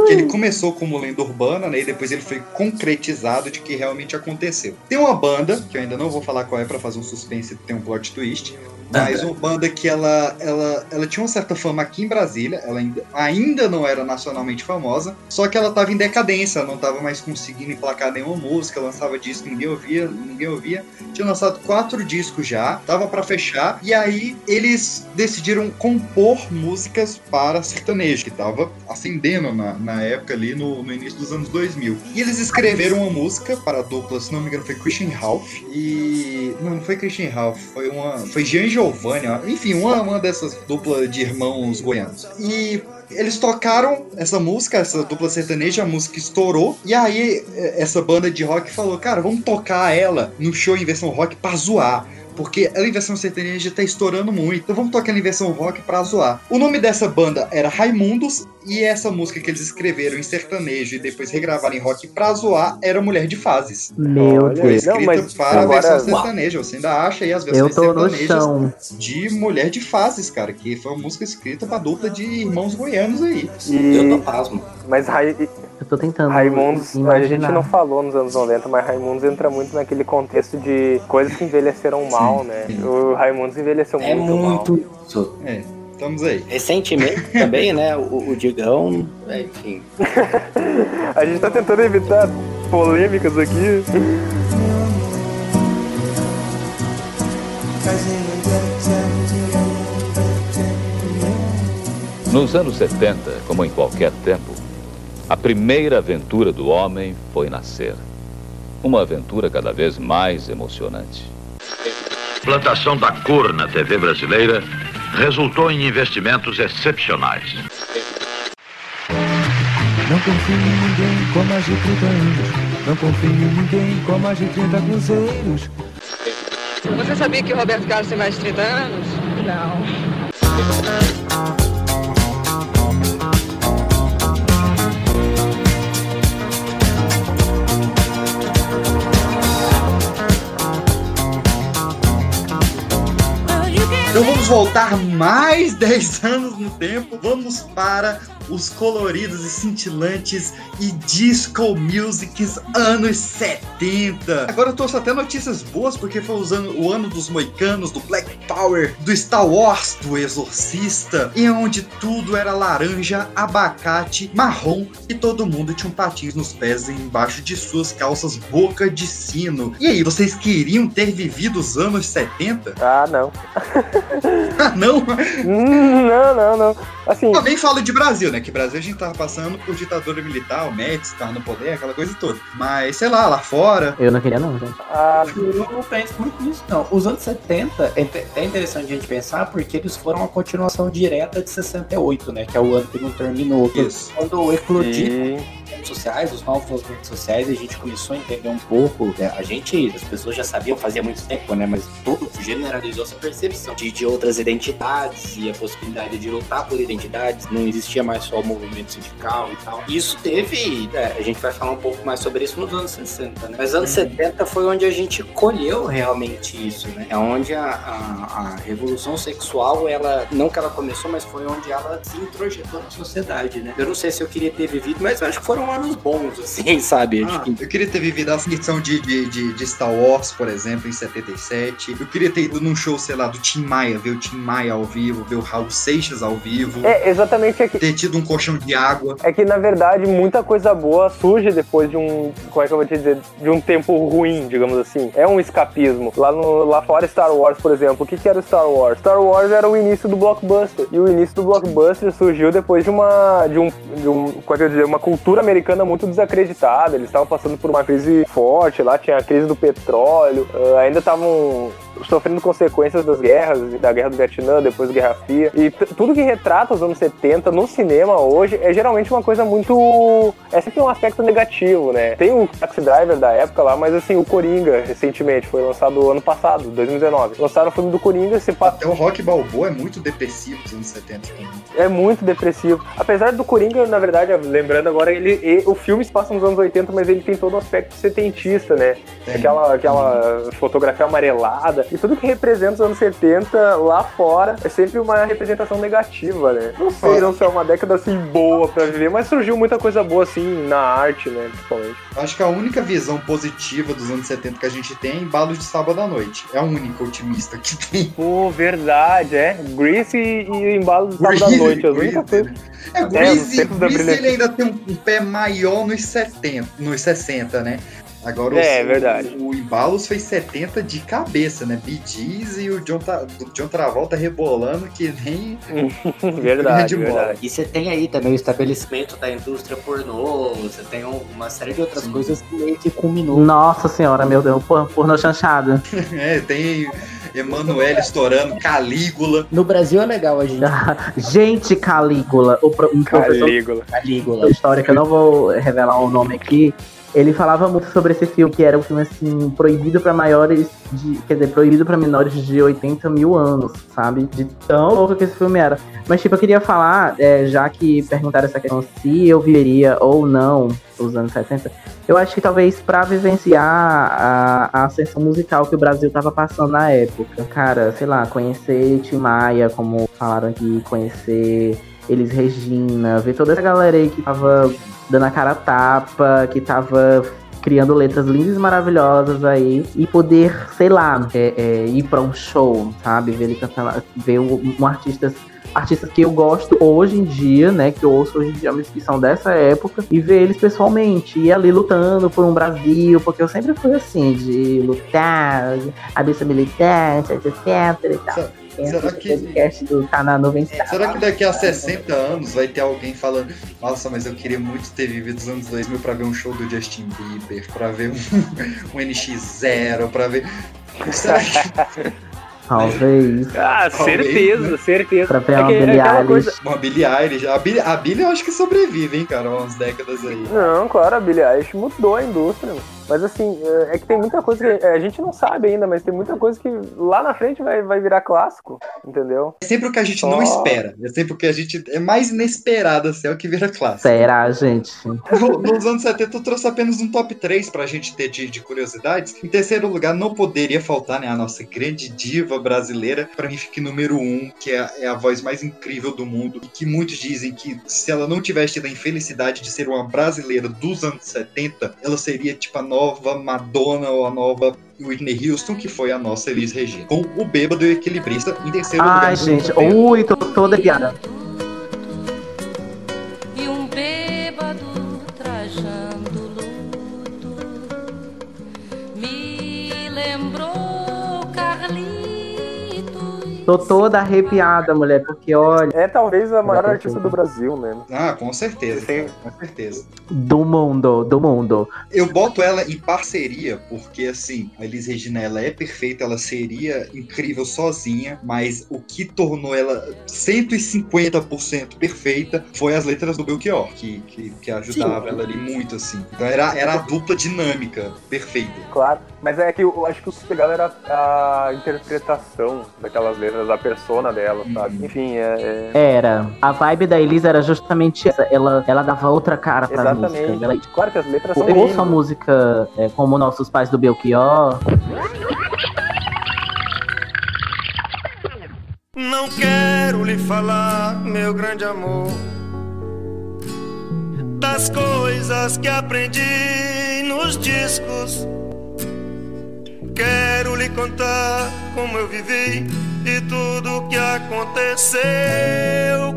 que ele começou como lenda urbana, né? E depois ele foi concretizado de que realmente aconteceu. Tem uma banda, que eu ainda não vou falar qual é pra fazer um suspense e ter um plot twist. Mas uma banda que ela, ela, ela tinha uma certa fama aqui em Brasília, ela ainda, ainda não era nacionalmente famosa, só que ela tava em decadência, ela não tava mais conseguindo emplacar nenhuma música, lançava disco, ninguém ouvia, ninguém ouvia. Tinha lançado quatro discos já, tava pra fechar, e aí eles decidiram compor músicas para sertanejo, que tava acendendo na, na época ali no, no início dos anos 2000. E eles escreveram uma música para a dupla, se não me engano foi Christian Ralph, e... não, não foi Christian Ralph, foi uma... foi Jean Giovanni, enfim, uma, uma dessas duplas de irmãos goianos. E eles tocaram essa música, essa dupla sertaneja, a música estourou. E aí, eh, essa banda de rock falou: Cara, vamos tocar ela no show em versão rock pra zoar. Porque ela em versão sertaneja tá estourando muito. Então vamos tocar ela em versão rock pra zoar. O nome dessa banda era Raimundos. E essa música que eles escreveram em sertanejo e depois regravaram em rock pra zoar era Mulher de Fases. Meu Olha. Deus. escrita Não, mas para a agora- versão sertaneja. Você ainda acha aí as Eu versões tô no sertanejas de Mulher de Fases, cara. Que foi uma música escrita pra dupla de irmãos goianos aí. Eu tô E, pasmo. mas Ra- Eu tô tentando. Raimundos, a imaginar. gente não falou nos anos 90, mas Raimundos entra muito naquele contexto de coisas que envelheceram mal, né? O Raimundos envelheceu É muito, mal. muito isso. É, estamos aí. Recentemente (laughs) também, né? O, o Digão, é, enfim. A gente tá tentando evitar polêmicas aqui. Nos anos 70, como em qualquer tempo, a primeira aventura do homem foi nascer. Uma aventura cada vez mais emocionante. Plantação da cor na TV brasileira resultou em investimentos excepcionais. Não confio em ninguém com mais de 30 anos. Não confio em ninguém com mais de 30 cruzeiros. Você sabia que o Roberto Carlos tem mais de 30 anos? Não. Então vamos voltar mais (laughs) 10 anos no tempo. Vamos para os coloridos e cintilantes e disco musics anos 70. Agora eu trouxe até notícias boas porque foi os ano- o ano dos moicanos, do Black Power, do Star Wars, do Exorcista, e onde tudo era laranja, abacate, marrom e todo mundo tinha um patins nos pés embaixo de suas calças boca de sino. E aí, vocês queriam ter vivido os anos 70? Ah, não. (laughs) Ah, não? (laughs) Hum, não, não, não. Assim, Também falo de Brasil, né? Que Brasil a gente tava passando por ditadura militar, o Médici tava no poder, aquela coisa toda. Mas, sei lá, lá fora. Eu não queria, não, gente. ah, Eu não penso muito nisso, não. Os anos 70 é é interessante a gente pensar porque eles foram uma continuação direta de 68, né? Que é o ano que não terminou. Isso. Quando eclodiu e... redes sociais, os novos movimentos sociais, a gente começou a entender um pouco. né, A gente, as pessoas já sabiam fazia muito tempo, né? Mas tudo generalizou essa percepção de, de outras identidades e a possibilidade de lutar por identidades. Não existia mais só o movimento sindical e tal. Isso teve, é, a gente vai falar um pouco mais sobre isso nos anos 60, né? Mas anos 70 foi onde a gente colheu realmente isso, né? É onde a, a, a revolução sexual, ela, não que ela começou, mas foi onde ela se introjetou na sociedade, né? Eu não sei se eu queria ter vivido, mas acho que foram anos bons, assim, (laughs) sabe? Ah, eu queria ter vivido a edição de, de, de, de Star Wars, por exemplo, em 77. Eu queria ter ido num show, sei lá, do Tim Maia, ver o Tim Maia ao vivo, ver o Raul Seixas ao vivo. É, exatamente aqui. Ter tido um colchão de água. É que, na verdade, muita coisa boa surge depois de um. Como é que eu vou te dizer? De um tempo ruim, digamos assim. É um escapismo. Lá, no, lá fora, Star Wars, por exemplo. O que, que era o Star Wars? Star Wars era o início do blockbuster. E o início do blockbuster surgiu depois de uma. de um. De um como é que eu vou dizer? Uma cultura americana muito desacreditada. Eles estavam passando por uma crise forte lá, tinha a crise do petróleo, ah, ainda estavam sofrendo consequências das guerras, da guerra do Vietnã, depois da Guerra Fria. E tudo que retrata os anos 70 no cinema hoje é geralmente uma coisa muito. É sempre um aspecto negativo, né? Tem o Taxi Driver da época lá, mas assim, o Coringa, recentemente, foi lançado ano passado, 2019. Lançaram o filme do Coringa, se passa. Até o Rock Balboa é muito depressivo nos anos 70 também. É muito depressivo. Apesar do Coringa, na verdade, lembrando agora, ele, e- o filme se passa nos anos 80, mas ele tem todo um aspecto setentista, né? Aquela, aquela fotografia amarelada. E tudo que representa os anos 70 lá fora é sempre uma representação negativa, né? Não sei não se é uma década assim boa pra viver, mas surgiu muita coisa boa assim na arte, né? Principalmente. Acho que a única visão positiva dos anos 70 que a gente tem é Embalos de Sábado à Noite. É a única otimista que tem. Pô, verdade, é. Grease e, e embalo do sábado à noite. As únicas coisas. É, nos Grease, da Grease ele ainda tem um, um pé maior nos 70, nos 60, né? Agora É, o, verdade. O, Embalos fez 70 de cabeça, né? Gees e o John, Tra- John Travolta rebolando que nem. (laughs) verdade, de bola. verdade. E você tem aí também o estabelecimento da indústria pornô, você tem um- uma série de outras coisas que meio que culminou. Nossa senhora, meu Deus, por, pornô chanchada. (laughs) É, tem Emanuele estourando, Calígula. No Brasil é legal a gente. (laughs) Gente, Calígula, o pro, um professor Calígula. Calígula. da história, que eu não vou revelar o nome aqui, ele falava muito sobre esse filme, que era um filme assim, proibido pra maiores de. Quer dizer, proibido pra menores de 80 mil anos, sabe? De tão louco que esse filme era. Mas, tipo, eu queria falar, é, já que perguntaram essa questão se eu viveria ou não os anos 70, eu acho que talvez pra vivenciar a, a ascensão musical que o Brasil tava passando na época. Cara, sei lá, conhecer Tim Maia, como falaram aqui, conhecer Elis Regina, ver toda essa galera aí que tava dando a cara a tapa, que tava criando letras lindas e maravilhosas aí e poder, sei lá, é, é, ir pra um show, sabe? Ver ele cantar, ver um, um artista artistas que eu gosto hoje em dia, né, que eu ouço hoje em dia, que são dessa época, e ver eles pessoalmente, e ali lutando por um Brasil, porque eu sempre fui assim, de lutar, abrir militante, etc e tal. Tem será esse que- podcast do canal 90 Será que daqui a 60 anos vai ter alguém falando Nossa, mas eu queria muito ter vivido os anos 2000 pra ver um show do Justin Bieber, pra ver um, um NX0, pra ver... Será que... (laughs) Talvez. Ah, Talvez, certeza, né? certeza. Pra ver É é Eilish. coisa- Uma Billie Eilish. A Billie, a Billie eu acho que sobrevive, hein, cara, umas décadas aí. Não, claro, a Billie Eilish mudou a indústria. mano. Mas assim, é é que tem muita coisa que a gente não sabe ainda, mas tem muita coisa que lá na frente vai, vai virar clássico, entendeu? É sempre o que a gente não espera. É sempre o que a gente... É mais inesperado, assim, é o que vira clássico. Será, gente? No- Nos anos 70 eu trouxe apenas um top 3 pra gente ter de, de curiosidades. Em terceiro lugar, não poderia faltar, né, a nossa grande diva brasileira. Pra mim fica em número um, que é, a- é a voz mais incrível do mundo. E que muitos dizem que se ela não tivesse tido a infelicidade de ser uma brasileira dos anos 70, ela seria tipo a nova Madonna ou a nova Whitney Houston, que foi a nossa Elis Regina. Com o Bêbado e o Equilibrista em terceiro lugar. Ai, nos anos gente, 70. ui, tô toda guiada. Tô toda arrepiada, mulher, porque olha. É talvez a maior artista do Brasil, né? Ah, com certeza. cara, com certeza. Do mundo, do mundo. Eu boto ela em parceria, porque assim, a Elis Regina ela é perfeita, ela seria incrível sozinha, mas o que tornou ela 150% perfeita foi as letras do Belchior, que, que, que ajudava Sim. ela ali muito, assim. Então era, era a dupla dinâmica perfeita. Claro, mas é que eu acho que o que pegava era a interpretação daquelas letras, a persona dela, sabe? Enfim, é. é- Era. A vibe da Elisa era justamente essa. Ela, ela dava outra cara pra Exatamente. música. Ela, Claro que as letras são eu ouço a música é, como nossos pais do Belchior. Não quero lhe falar, meu grande amor, das coisas que aprendi nos discos. Quero lhe contar como eu vivi e tudo que aconteceu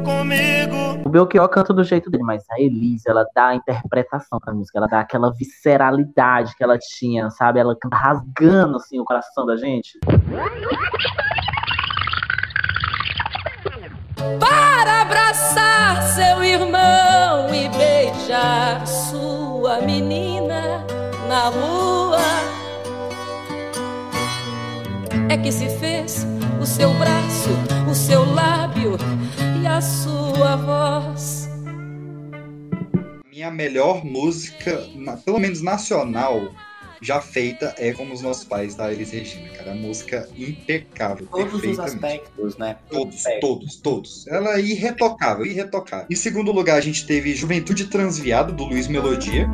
comigo. O Belchior canta do jeito dele, mas a Elisa, ela dá a interpretação pra música. Ela dá aquela visceralidade que ela tinha, sabe? Ela canta rasgando, assim, o coração da gente. Para abraçar seu irmão e beijar sua menina na rua. É que se fez o seu braço, o seu lábio e a sua voz. Minha melhor música, pelo menos nacional, já feita é Como os Nossos Pais, da Elis Regina, cara. A música impecável, Todos os perfeita mesmo. aspectos, né? Todos, todos, todos. Ela é irretocável, irretocável. Em segundo lugar, a gente teve Juventude Transviada, do Luiz Melodia.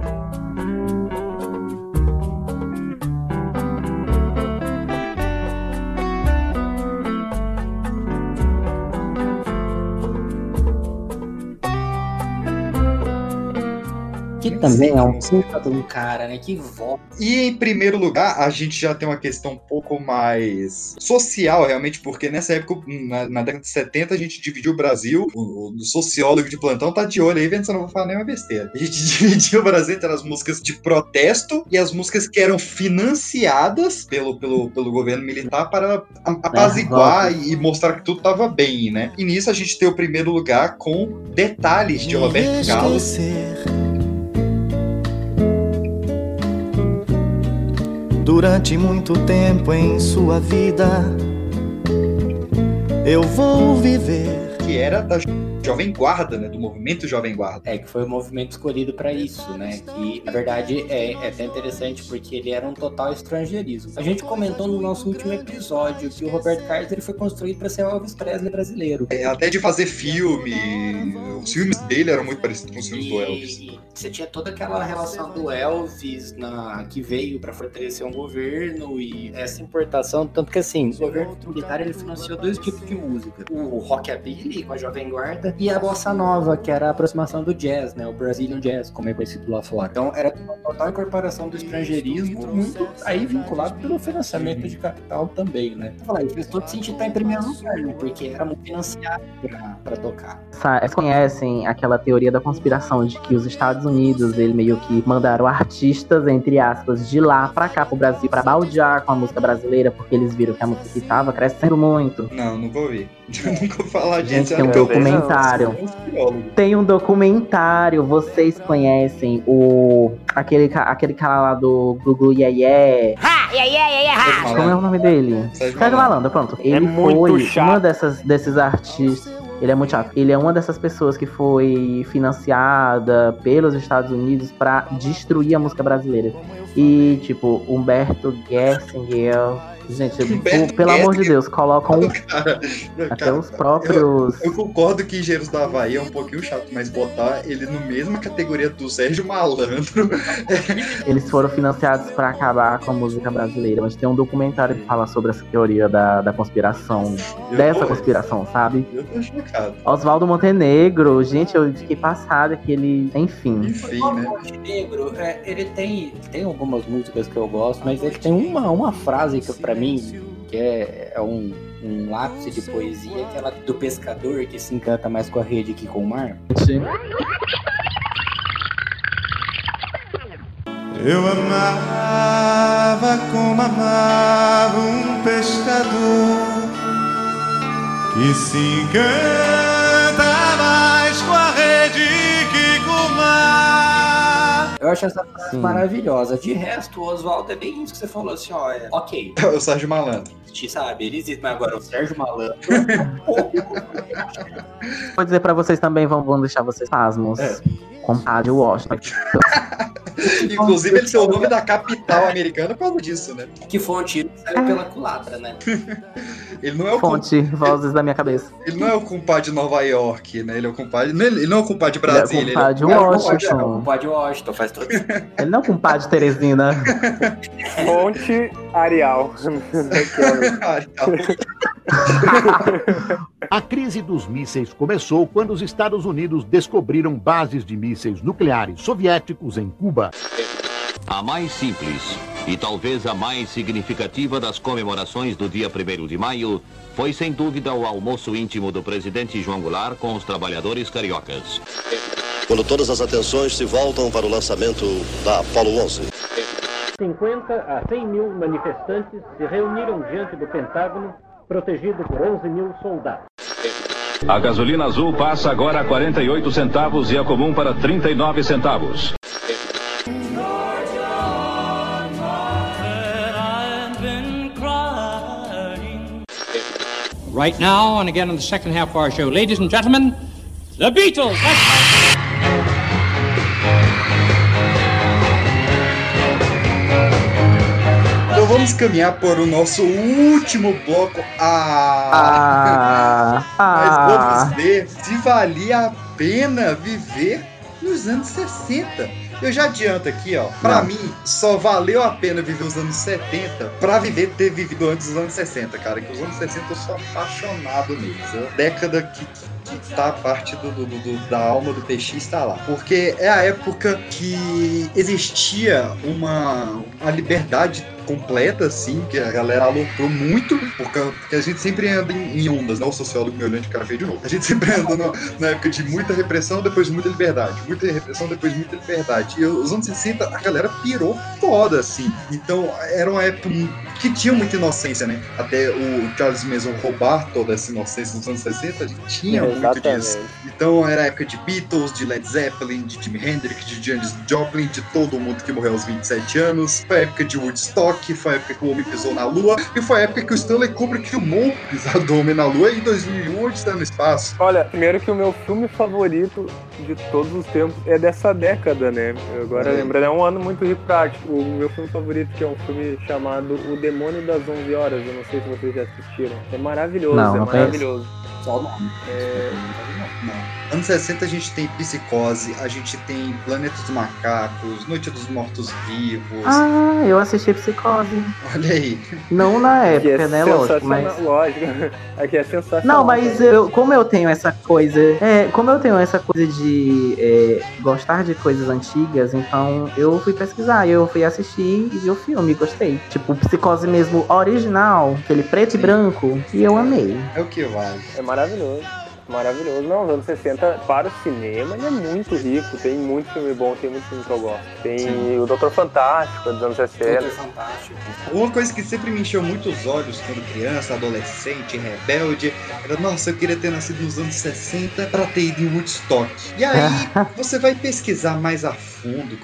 Também é um puta de um cara, né? Que voz. E em primeiro lugar, a gente já tem uma questão um pouco mais social, realmente, porque nessa época, na, na década de 70, a gente dividiu o Brasil. O, o sociólogo de plantão tá de olho aí, vendo se eu não vou falar nenhuma besteira. A gente (laughs) dividiu o Brasil entre as músicas de protesto e as músicas que eram financiadas pelo, pelo, pelo governo militar para apaziguar e, e mostrar que tudo tava bem, né? E nisso a gente tem o primeiro lugar com Detalhes de Roberto Carlos. Durante muito tempo em sua vida, eu vou viver. Que era da Jovem Guarda, né? Do movimento Jovem Guarda. É, que foi o movimento escolhido pra isso, né? Que, na verdade, é, é até interessante porque ele era um total estrangeirismo. A gente comentou no nosso último episódio que o Roberto Carlos ele foi construído pra ser o Elvis Presley brasileiro. É, até de fazer filme. Os filmes dele eram muito parecidos com os filmes do Elvis. E você tinha toda aquela relação do Elvis na, que veio pra fortalecer um governo e essa importação, tanto que assim, o governo militar ele financiou dois tipos de música: o rockabilly com a Jovem Guarda e a bossa nova, que era a aproximação do jazz, né? O Brazilian Jazz, como é conhecido lá fora. Então era uma total incorporação do estrangeirismo, muito aí vinculado pelo financiamento de capital também, né? Falar, isso fez todo sentido estar em primeiro lugar, né? Porque era muito financiado pra, pra tocar. Sa- Vocês conhecem aquela teoria da conspiração de que os Estados Unidos, ele meio que mandaram artistas, entre aspas, de lá pra cá pro Brasil pra baldear com a música brasileira, porque eles viram que a música tava crescendo muito. Não, nunca ouvi. (laughs) nunca vou falar disso. Gente, tem um documentário. Tem um documentário, vocês conhecem o aquele, aquele cara lá do Gugu Yeye. Yeah, yeah, yeah, yeah, Como é o nome dele? Sérgio Malandro, pronto. Ele muito foi chato. uma dessas desses artistas. Ele é muito chato. Ele é uma dessas pessoas que foi financiada pelos Estados Unidos pra destruir a música brasileira. E, tipo, Humberto Gessinger. Gente, Humberto pelo amor de. Deus, colocam (laughs) Cara, até cara, os próprios. Eu concordo que Engenheiros da Havaí é um pouquinho chato, mas botar ele no mesma categoria do Sérgio Malandro. (laughs) Eles foram financiados pra acabar com a música brasileira. Mas tem um documentário que fala sobre essa teoria da, da conspiração. Eu dessa tô- conspiração, sabe? Eu tô chocado. Oswaldo Montenegro, gente, eu fiquei passada que ele. Enfim. Enfim, né? Montenegro, é, ele tem, tem algumas músicas que eu gosto, mas ele tem uma, uma frase que pra mim, que é, é um, um ápice de poesia, aquela do pescador que se encanta mais com a rede que com o mar. Eu amava como amava um pescador E se encanta mais com a rede que com o mar. Eu acho essa frase maravilhosa. De resto, o Oswaldo é bem isso que você falou assim, ó. É, ok. O Sérgio Malandro. Te sabe, ele existe, mas agora o Sérgio Malandro. (laughs) Vou dizer pra vocês também, vão, vão deixar vocês pasmos. É. Compadre Washington. (laughs) Inclusive, ele ser o nome da capital americana por causa disso, né? que foi um tiro que saiu pela culatra, né? (laughs) Ele não é o Fonte, vozes da minha cabeça. Ele não é o compadre de Nova York, né? Ele é o compadre. não, Ele não é o compadre de Ele é o Brasília. compadre ele é o Washington. É o compadre Washington, faz todo (laughs) Ele não é o compadre Teresina. Fonte Arial. A crise dos mísseis começou quando os Estados Unidos descobriram bases de mísseis nucleares soviéticos em Cuba. A mais simples e talvez a mais significativa das comemorações do dia 1 de maio foi sem dúvida o almoço íntimo do presidente João Goulart com os trabalhadores cariocas. Quando todas as atenções se voltam para o lançamento da Apollo 11. 50 a 100 mil manifestantes se reuniram diante do Pentágono, protegido por 11 mil soldados. A gasolina azul passa agora a 48 centavos e a comum para 39 centavos. Right now, and again in the second half of our show, ladies and gentlemen, the Beatles! Vamos caminhar para o nosso último bloco. Ah! Ah, ah. Mas vamos ver se valia a pena viver nos anos 60. Eu já adianto aqui, ó. Pra Não. mim, só valeu a pena viver os anos 70 pra viver ter vivido antes dos anos 60, cara. Que os anos 60 eu sou apaixonado neles. É a década que, que, que tá a parte do, do- do- da alma do PX está lá. Porque é a época que existia uma, uma liberdade completa, assim, que a galera aloprou muito, porque, a gente sempre anda em, em ondas, né? O sociólogo me olhando de cara feio de novo. A gente (laughs) sempre anda no- na época de muita repressão, depois de muita liberdade. Muita repressão, depois de muita liberdade. E os anos 60, a galera pirou foda, assim. Então, era uma época que tinha muita inocência, né? Até o Charles Manson roubar toda essa inocência nos anos 60, a gente tinha muito Exatamente. disso. Então, era a época de Beatles, de Led Zeppelin, de Jimi Hendrix, de Janis Joplin, de todo mundo que morreu aos 27 anos. Foi a época de Woodstock, foi a época que o homem pisou na Lua, e foi a época que o Stanley Kubrick filmou o pisar do homem na Lua em 2001, onde está no espaço. Olha, primeiro que o meu filme favorito de todos os tempos é dessa década, né? Eu agora aí. lembrando, é um ano muito rico pra arte. O meu filme favorito, que é um filme chamado O Demônio das 11 Horas, eu não sei se vocês já assistiram. É maravilhoso, Não, é não maravilhoso. Só o nome. É, Não. Anos 60 a gente tem Psicose, a gente tem Planeta dos Macacos, Noite dos Mortos Vivos. Ah, eu assisti Psicose. Olha aí. Não na que época, é né? Lógico, mas. sensacional, Lógico. Aqui é sensacional. Não, mas eu, como eu tenho essa coisa. É, como eu tenho essa coisa de é, gostar de coisas antigas, então eu fui pesquisar, eu fui assistir e vi o filme, gostei. Tipo, Psicose mesmo original, aquele preto e branco, e eu amei. É o que vale. É maravilhoso. Maravilhoso. Não, os anos 60 para o cinema ele é muito rico. Tem muito filme bom, tem muito filme que eu gosto. Tem Sim. o Doutor Fantástico, dos anos 60. fantástico. Uma coisa que sempre me encheu muito os olhos quando criança, adolescente, rebelde, era, nossa, eu queria ter nascido nos anos 60 pra ter ido em Woodstock. E aí, (laughs) você vai pesquisar mais a fundo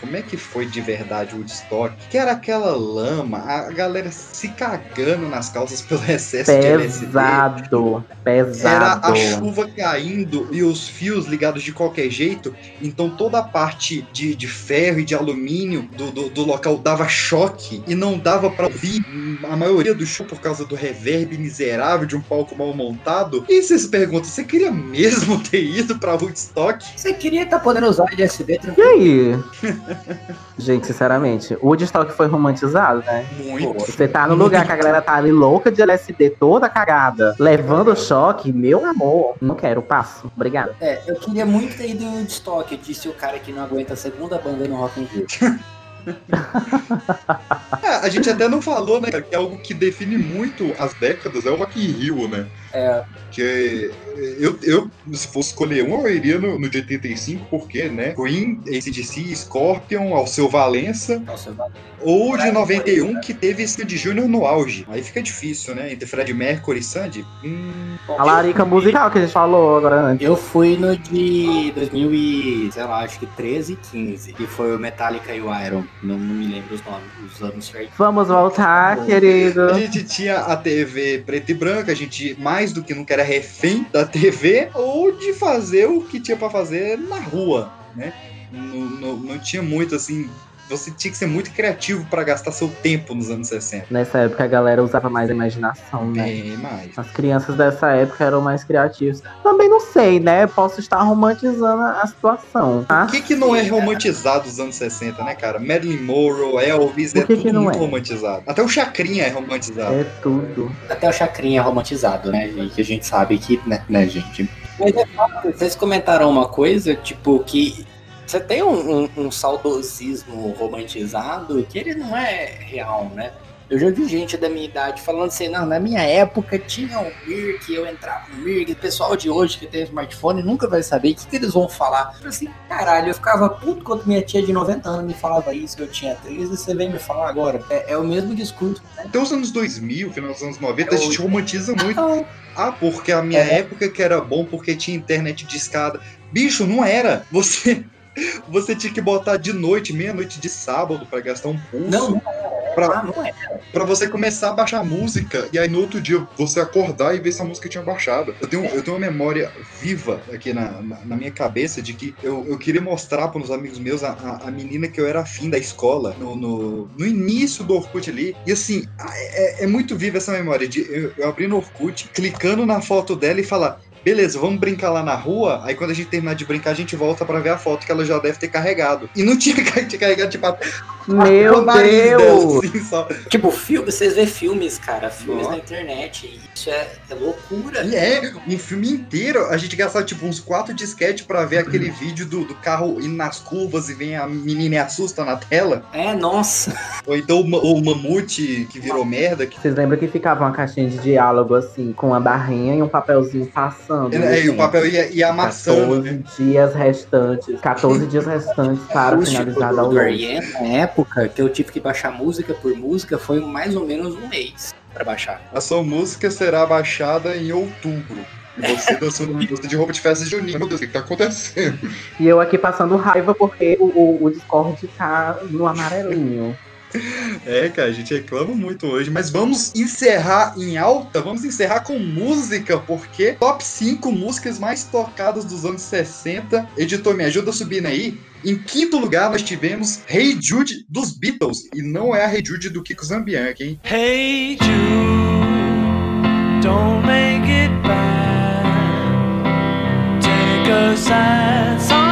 como é que foi de verdade Woodstock, que era aquela lama, a galera se cagando nas calças pelo excesso de LSD. Pesado, Era pesado. a chuva caindo e os fios ligados de qualquer jeito. Então toda a parte de, de ferro e de alumínio do, do, do local dava choque e não dava pra ouvir a maioria do show por causa do reverb miserável de um palco mal montado. E você se pergunta, você queria mesmo (laughs) ter ido pra Woodstock? Você queria estar podendo usar LSD E tranquilo? aí? (laughs) Gente, sinceramente, o Woodstock foi romantizado, né? Muito. Você tá no lugar que a galera tá ali louca de LSD, toda cagada, levando choque, meu amor. Não quero, passo. Obrigada. É, eu queria muito ter ido em Woodstock, disse o cara que não aguenta a segunda banda no Rock in Rio. (laughs) (laughs) É, a gente até não falou, né, cara, que é algo que define muito as décadas, é o Rock in Rio, né? É. Que eu, eu, se fosse escolher um, eu iria no, no de 85, porque, né? Queen, ACDC, Scorpion, Alceu Valença. Alceu Valença. Ou de 91, que teve Sandy Júnior no auge. Aí fica difícil, né? Entre Fred Mercury e Sandy. Hum... A larica musical que a gente falou agora antes. Eu fui no de 2000 e, sei lá, acho que 13 e 15, que foi o Metallica e o Iron. Não, não me lembro os nomes, os anos certos. Vamos voltar, querido. A gente tinha a TV preta e branca, a gente mais do que nunca era refém da TV ou de fazer o que tinha para fazer na rua, né? Não, não, não tinha muito assim você tinha que ser muito criativo para gastar seu tempo nos anos 60. Nessa época a galera usava mais a imaginação, né? Bem mais. As crianças dessa época eram mais criativas. Também não sei, né? Posso estar romantizando a situação. Tá? O que, que não é romantizado dos anos 60, né, cara? Marilyn Monroe, Elvis, é que tudo que não muito é? romantizado. Até o Chacrinha é romantizado. É tudo. Até o Chacrinha é romantizado, né, gente? Que a gente sabe que, né, né, gente? Mas é fato, vocês comentaram uma coisa, tipo, que você tem um, um, um saudosismo romantizado que ele não é real, né? Eu já vi gente da minha idade falando assim, não, na minha época tinha um Mirk, eu entrava no Mirk, o pessoal de hoje que tem smartphone nunca vai saber o que, que eles vão falar. Eu assim, caralho, eu ficava puto quando minha tia de 90 anos me falava isso, eu tinha 13, e você vem me falar agora. É, é o mesmo discurso, né? Até os anos 2000, final dos anos 90, É a gente o- romantiza muito. Ah, porque a minha É. época que era bom porque tinha internet de escada. Bicho, não era. Você você tinha que botar de noite, meia-noite de sábado pra gastar um pulso. Não, não Pra, Ah, não é. pra você começar a baixar música e aí no outro dia você acordar e ver se a música tinha baixado. Eu tenho, eu tenho uma memória viva aqui na, na, na minha cabeça de que eu, eu queria mostrar para uns amigos meus a, a, a menina que eu era afim da escola no, no, no início do Orkut ali. E assim, é, é muito viva essa memória de eu, eu abrir no Orkut, clicando na foto dela e falar. Beleza, vamos brincar lá na rua. Aí quando a gente terminar de brincar, a gente volta pra ver a foto que ela já deve ter carregado. E não tinha, (laughs) carregado, tipo, a, Meu dela, Deus! assim, só. Tipo, filme, vocês vê filmes, cara, filmes Ó. na internet, isso é, é loucura. E é, um filme inteiro, a gente gastava tipo uns quatro disquetes pra ver aquele vídeo do, do carro indo nas curvas e vem a menina e assusta na tela. É, nossa. Ou então o, o mamute que virou merda. Que... Vocês lembram que ficava uma caixinha de diálogo assim, com uma barrinha e um papelzinho passando? É, e o assim? papel ia, ia amassando. 14 dias restantes. 14 dias restantes para O finalizar Chico o do download. Ariane, na época que eu tive que baixar música por música, foi mais ou menos um mês pra baixar. A sua música será baixada em outubro. E você dançando música de roupa de festa junina. Meu Deus, o que, que tá acontecendo? E eu aqui passando raiva porque o, o, o Discord tá no amarelinho. É, cara, a gente reclama muito hoje, mas vamos encerrar em alta, vamos encerrar com música, porque top 5 músicas mais tocadas dos anos 60. Editor, me ajuda subindo aí. Em quinto lugar, nós tivemos Hey Jude dos Beatles, e não é a Hey Jude do Kiko Zambianchi, hein? Hey Jude, don't make it bad. Take a sad song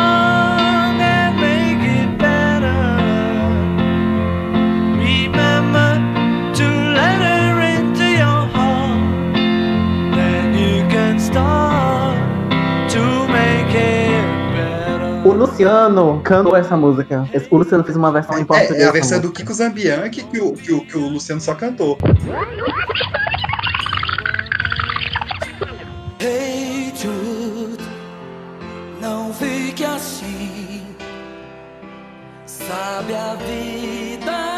Luciano cantou essa música. O Luciano fez uma versão em português. É, é a versão do. Kiko Zambianchi que o, que, o, que o Luciano só cantou. Hey Jude, não fique assim. Sabe a vida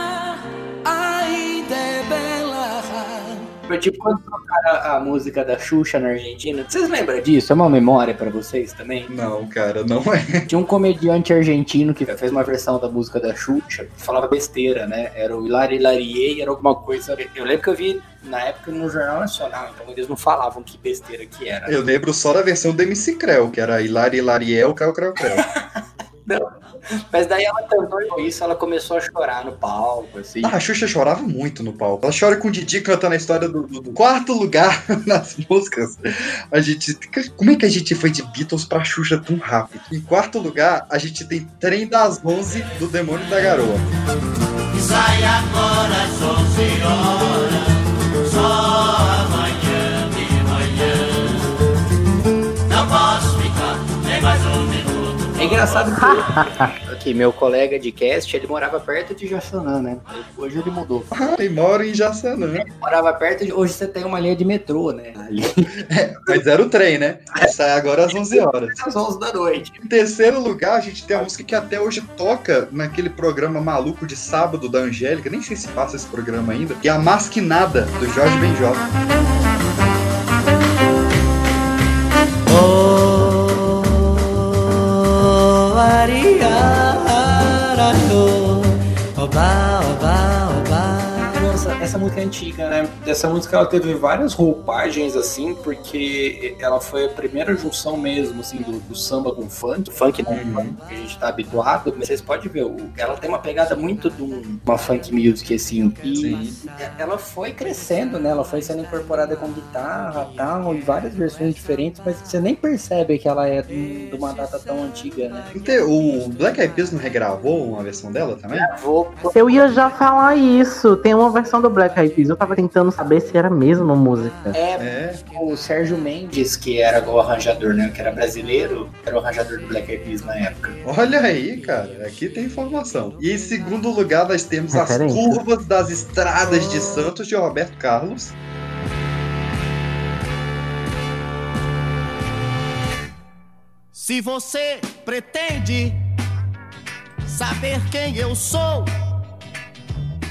Foi tipo quando tocaram a música da Xuxa na Argentina. Vocês lembram disso? É uma memória pra vocês também? Não, cara, não é. (laughs) Tinha um comediante argentino que fez uma versão da música da Xuxa falava besteira, né? Era o Hilari Hilariei, era alguma coisa. Eu lembro que eu vi na época no Jornal Nacional, então eles não falavam que besteira que era. Eu lembro só da versão do MC Creu, que era Hilari Hilariel, Creu Creu Creu. (laughs) Não. Mas daí ela cantou isso, ela começou a chorar no palco, assim. Ah, a Xuxa chorava muito no palco. Ela chora com o Didi cantando a história do, do- do quarto lugar (laughs) nas músicas. A gente. Como é que a gente foi de Beatles pra Xuxa tão rápido? Em quarto lugar, a gente tem Trem das 11 do Demônio da Garoa. Sai agora 11 horas, engraçado que (laughs) aqui, meu colega de cast, ele morava perto de Jaçanã, né? Hoje ele mudou. Ah, ele mora em Jaçanã. Ele morava perto de. Hoje você tem uma linha de metrô, né? Ali. Mas era o trem, né? Sai agora às 11 horas. Às 11 da noite. Em terceiro lugar, a gente tem a música que até hoje toca naquele programa maluco de sábado da Angélica. Nem sei se passa esse programa ainda. Que é a Masquinada, do Jorge Benjó. Maria Rachel. Oba, oba, oba. Essa música é antiga, né? Essa música ela teve várias roupagens assim, porque ela foi a primeira junção mesmo, assim, do, do samba com funk. Funk não Uhum. que a gente tá habituado, mas vocês podem ver, ela tem uma pegada muito de um- uma funk music, assim. E ela foi crescendo, né? Ela foi sendo incorporada com guitarra e tal, em várias versões diferentes, mas você nem percebe que ela é de de uma data tão antiga, né? O Black Eyed Peas não regravou uma versão dela também? Vou Eu ia já falar isso. Tem uma versão do Black Eyed Peas. Eu tava tentando saber se era a mesma música. É, o Sérgio Mendes, que era o arranjador, né? Que era brasileiro, era o arranjador do Black Eyed Peas na época. Olha aí, cara, aqui tem informação. E em segundo lugar, nós temos as curvas das estradas de Santos de Roberto Carlos. Se você pretende saber quem eu sou,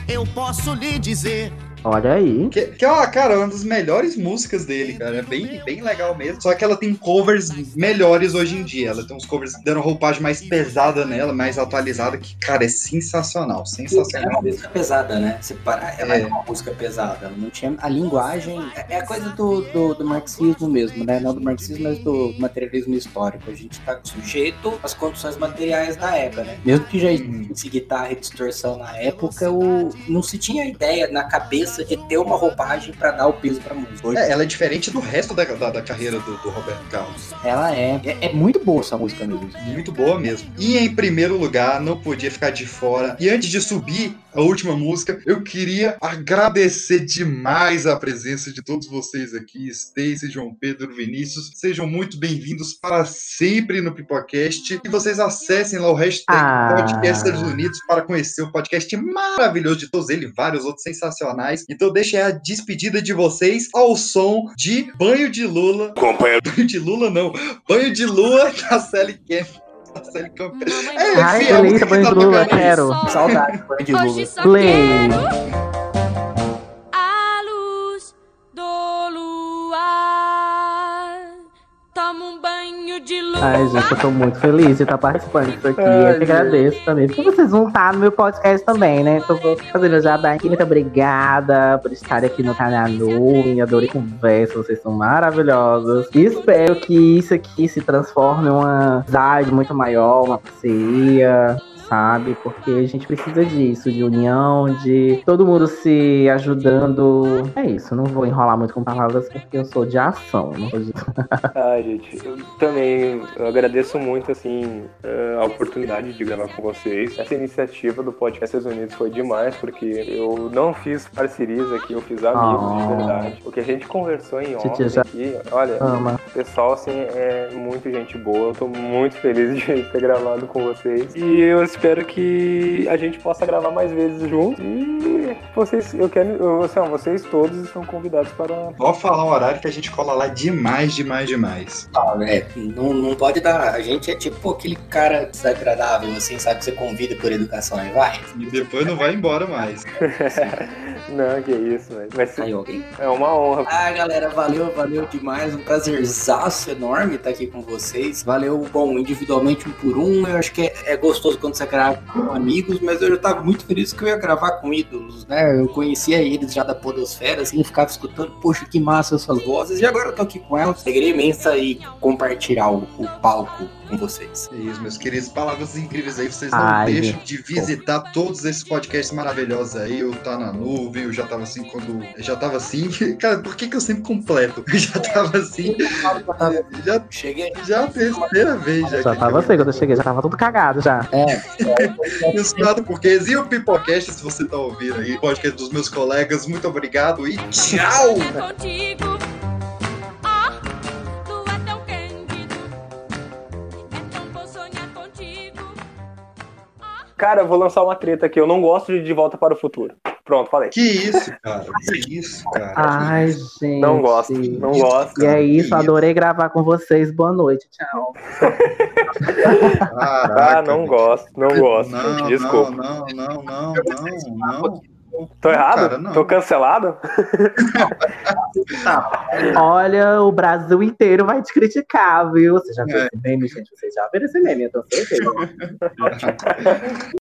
eu posso lhe dizer. Olha aí. Que, que é uma, cara, uma das melhores músicas dele, cara. É bem, bem legal mesmo. Só que ela tem covers melhores hoje em dia. Ela tem uns covers dando roupagem mais pesada nela, mais atualizada, que, cara, é sensacional. É Sensacional. uma música pesada, né? Se parar, ela é. É. uma música pesada. Ela não tinha a linguagem. É é a coisa do, do, do marxismo mesmo, né? Não do marxismo, mas do materialismo histórico. A gente tá sujeito às condições materiais da época, né? Mesmo que já existisse guitarra e distorção na época, o, não se tinha ideia na cabeça de ter uma roupagem pra dar o peso pra música. Hoje, É, ela é diferente do resto da, da, da carreira do, do Roberto Carlos. ela é, é. é muito boa essa música mesmo. Muito boa mesmo. E em primeiro lugar, não podia ficar de fora. E antes de subir a última música, eu queria agradecer demais a presença de todos vocês aqui, Stacy, João Pedro, Vinícius. Sejam muito bem-vindos para sempre no Pipocast. E vocês acessem lá o hashtag Ah. Podcasters Unidos para conhecer o podcast maravilhoso de todos eles, vários outros sensacionais. Então deixem a despedida de vocês ao som de Banho de Lula. Companheiro. Banho de Lula não. Banho de Lua (laughs) da Sally Camp. Sally Camp. (laughs) É, Ai, música banho de Lula, aí. quero. Saudade, banho de Hoje Lula. só Play. Ai, gente, eu tô muito feliz de estar participando disso aqui. Ai, eu que agradeço também. Porque vocês vão estar no meu podcast também, né? Então, vou fazendo já aqui. Muito obrigada por estar aqui no canal Nuvem. Adorei conversa. Vocês são maravilhosos. E espero que isso aqui se transforme em uma amizade muito maior, uma parceria. Sabe? Porque a gente precisa disso, de união, de todo mundo se ajudando. É isso, não vou enrolar muito com palavras porque eu sou de ação. Não sou de... (laughs) Ah, gente, eu também eu agradeço muito, assim, eh, a oportunidade de gravar com vocês. Essa iniciativa do Podcast Unidos foi demais, porque eu não fiz parcerias aqui, eu fiz amigos de Ah. verdade. O que a gente conversou em off já aqui, olha, ama. o pessoal, assim, é muito gente boa. Eu tô muito feliz (laughs) de ter gravado com vocês. E eu espero que a gente possa gravar mais vezes juntos. E vocês, eu quero, eu, assim, ó, vocês todos estão convidados para Pode falar um horário que a gente cola lá demais, demais, demais. Ah, é, não, não pode dar. A gente é tipo aquele cara desagradável, assim, sabe? Que você convida por educação e vai. E depois não vai embora mais. (laughs) Não, que isso, velho. Vai ser... Aí, alguém? É uma honra. Ah, galera, valeu, valeu demais. Um prazerzaço enorme estar aqui com vocês. Valeu, bom, individualmente um por um. Eu acho que é, é gostoso quando você grava com amigos, mas eu já tava muito feliz que eu ia gravar com ídolos, né? Eu conhecia eles já da Podosfera, assim, ficava escutando, poxa, que massa essas vozes. E agora eu tô aqui com elas. Alegria imensa e compartilhar o, o palco com vocês. É isso, meus queridos. Palavras incríveis aí. Vocês não Ai, deixam gente. de visitar todos esses podcasts maravilhosos aí. O Tá na Nuvem, eu já tava assim quando. eu Já tava assim. (laughs) Cara, por que, que eu sempre completo? Eu (laughs) já tava assim. Já, Cheguei. já a terceira vez já. Já tava assim, quando eu cheguei, já tava tudo cagado já. É. E os porquês e o Pipocast, se você tá ouvindo aí, podcast dos meus colegas, muito obrigado e tchau! Contigo. Cara, eu vou lançar uma treta aqui. Eu não gosto de De Volta para o Futuro. Pronto, falei. Que isso, cara? Que isso, cara? Ai, gente. Não gosto, não gosto. E é isso, adorei gravar com vocês. Boa noite, tchau. ah, não gosto, não gosto. Não, Desculpa. Não, não, não, não, não. Tô errado? Cara, não. Tô cancelado? (laughs) Olha, o Brasil inteiro vai te criticar, viu? Você já viu É. esse meme, gente? Vocês já viram esse meme, eu tenho certeza. (laughs)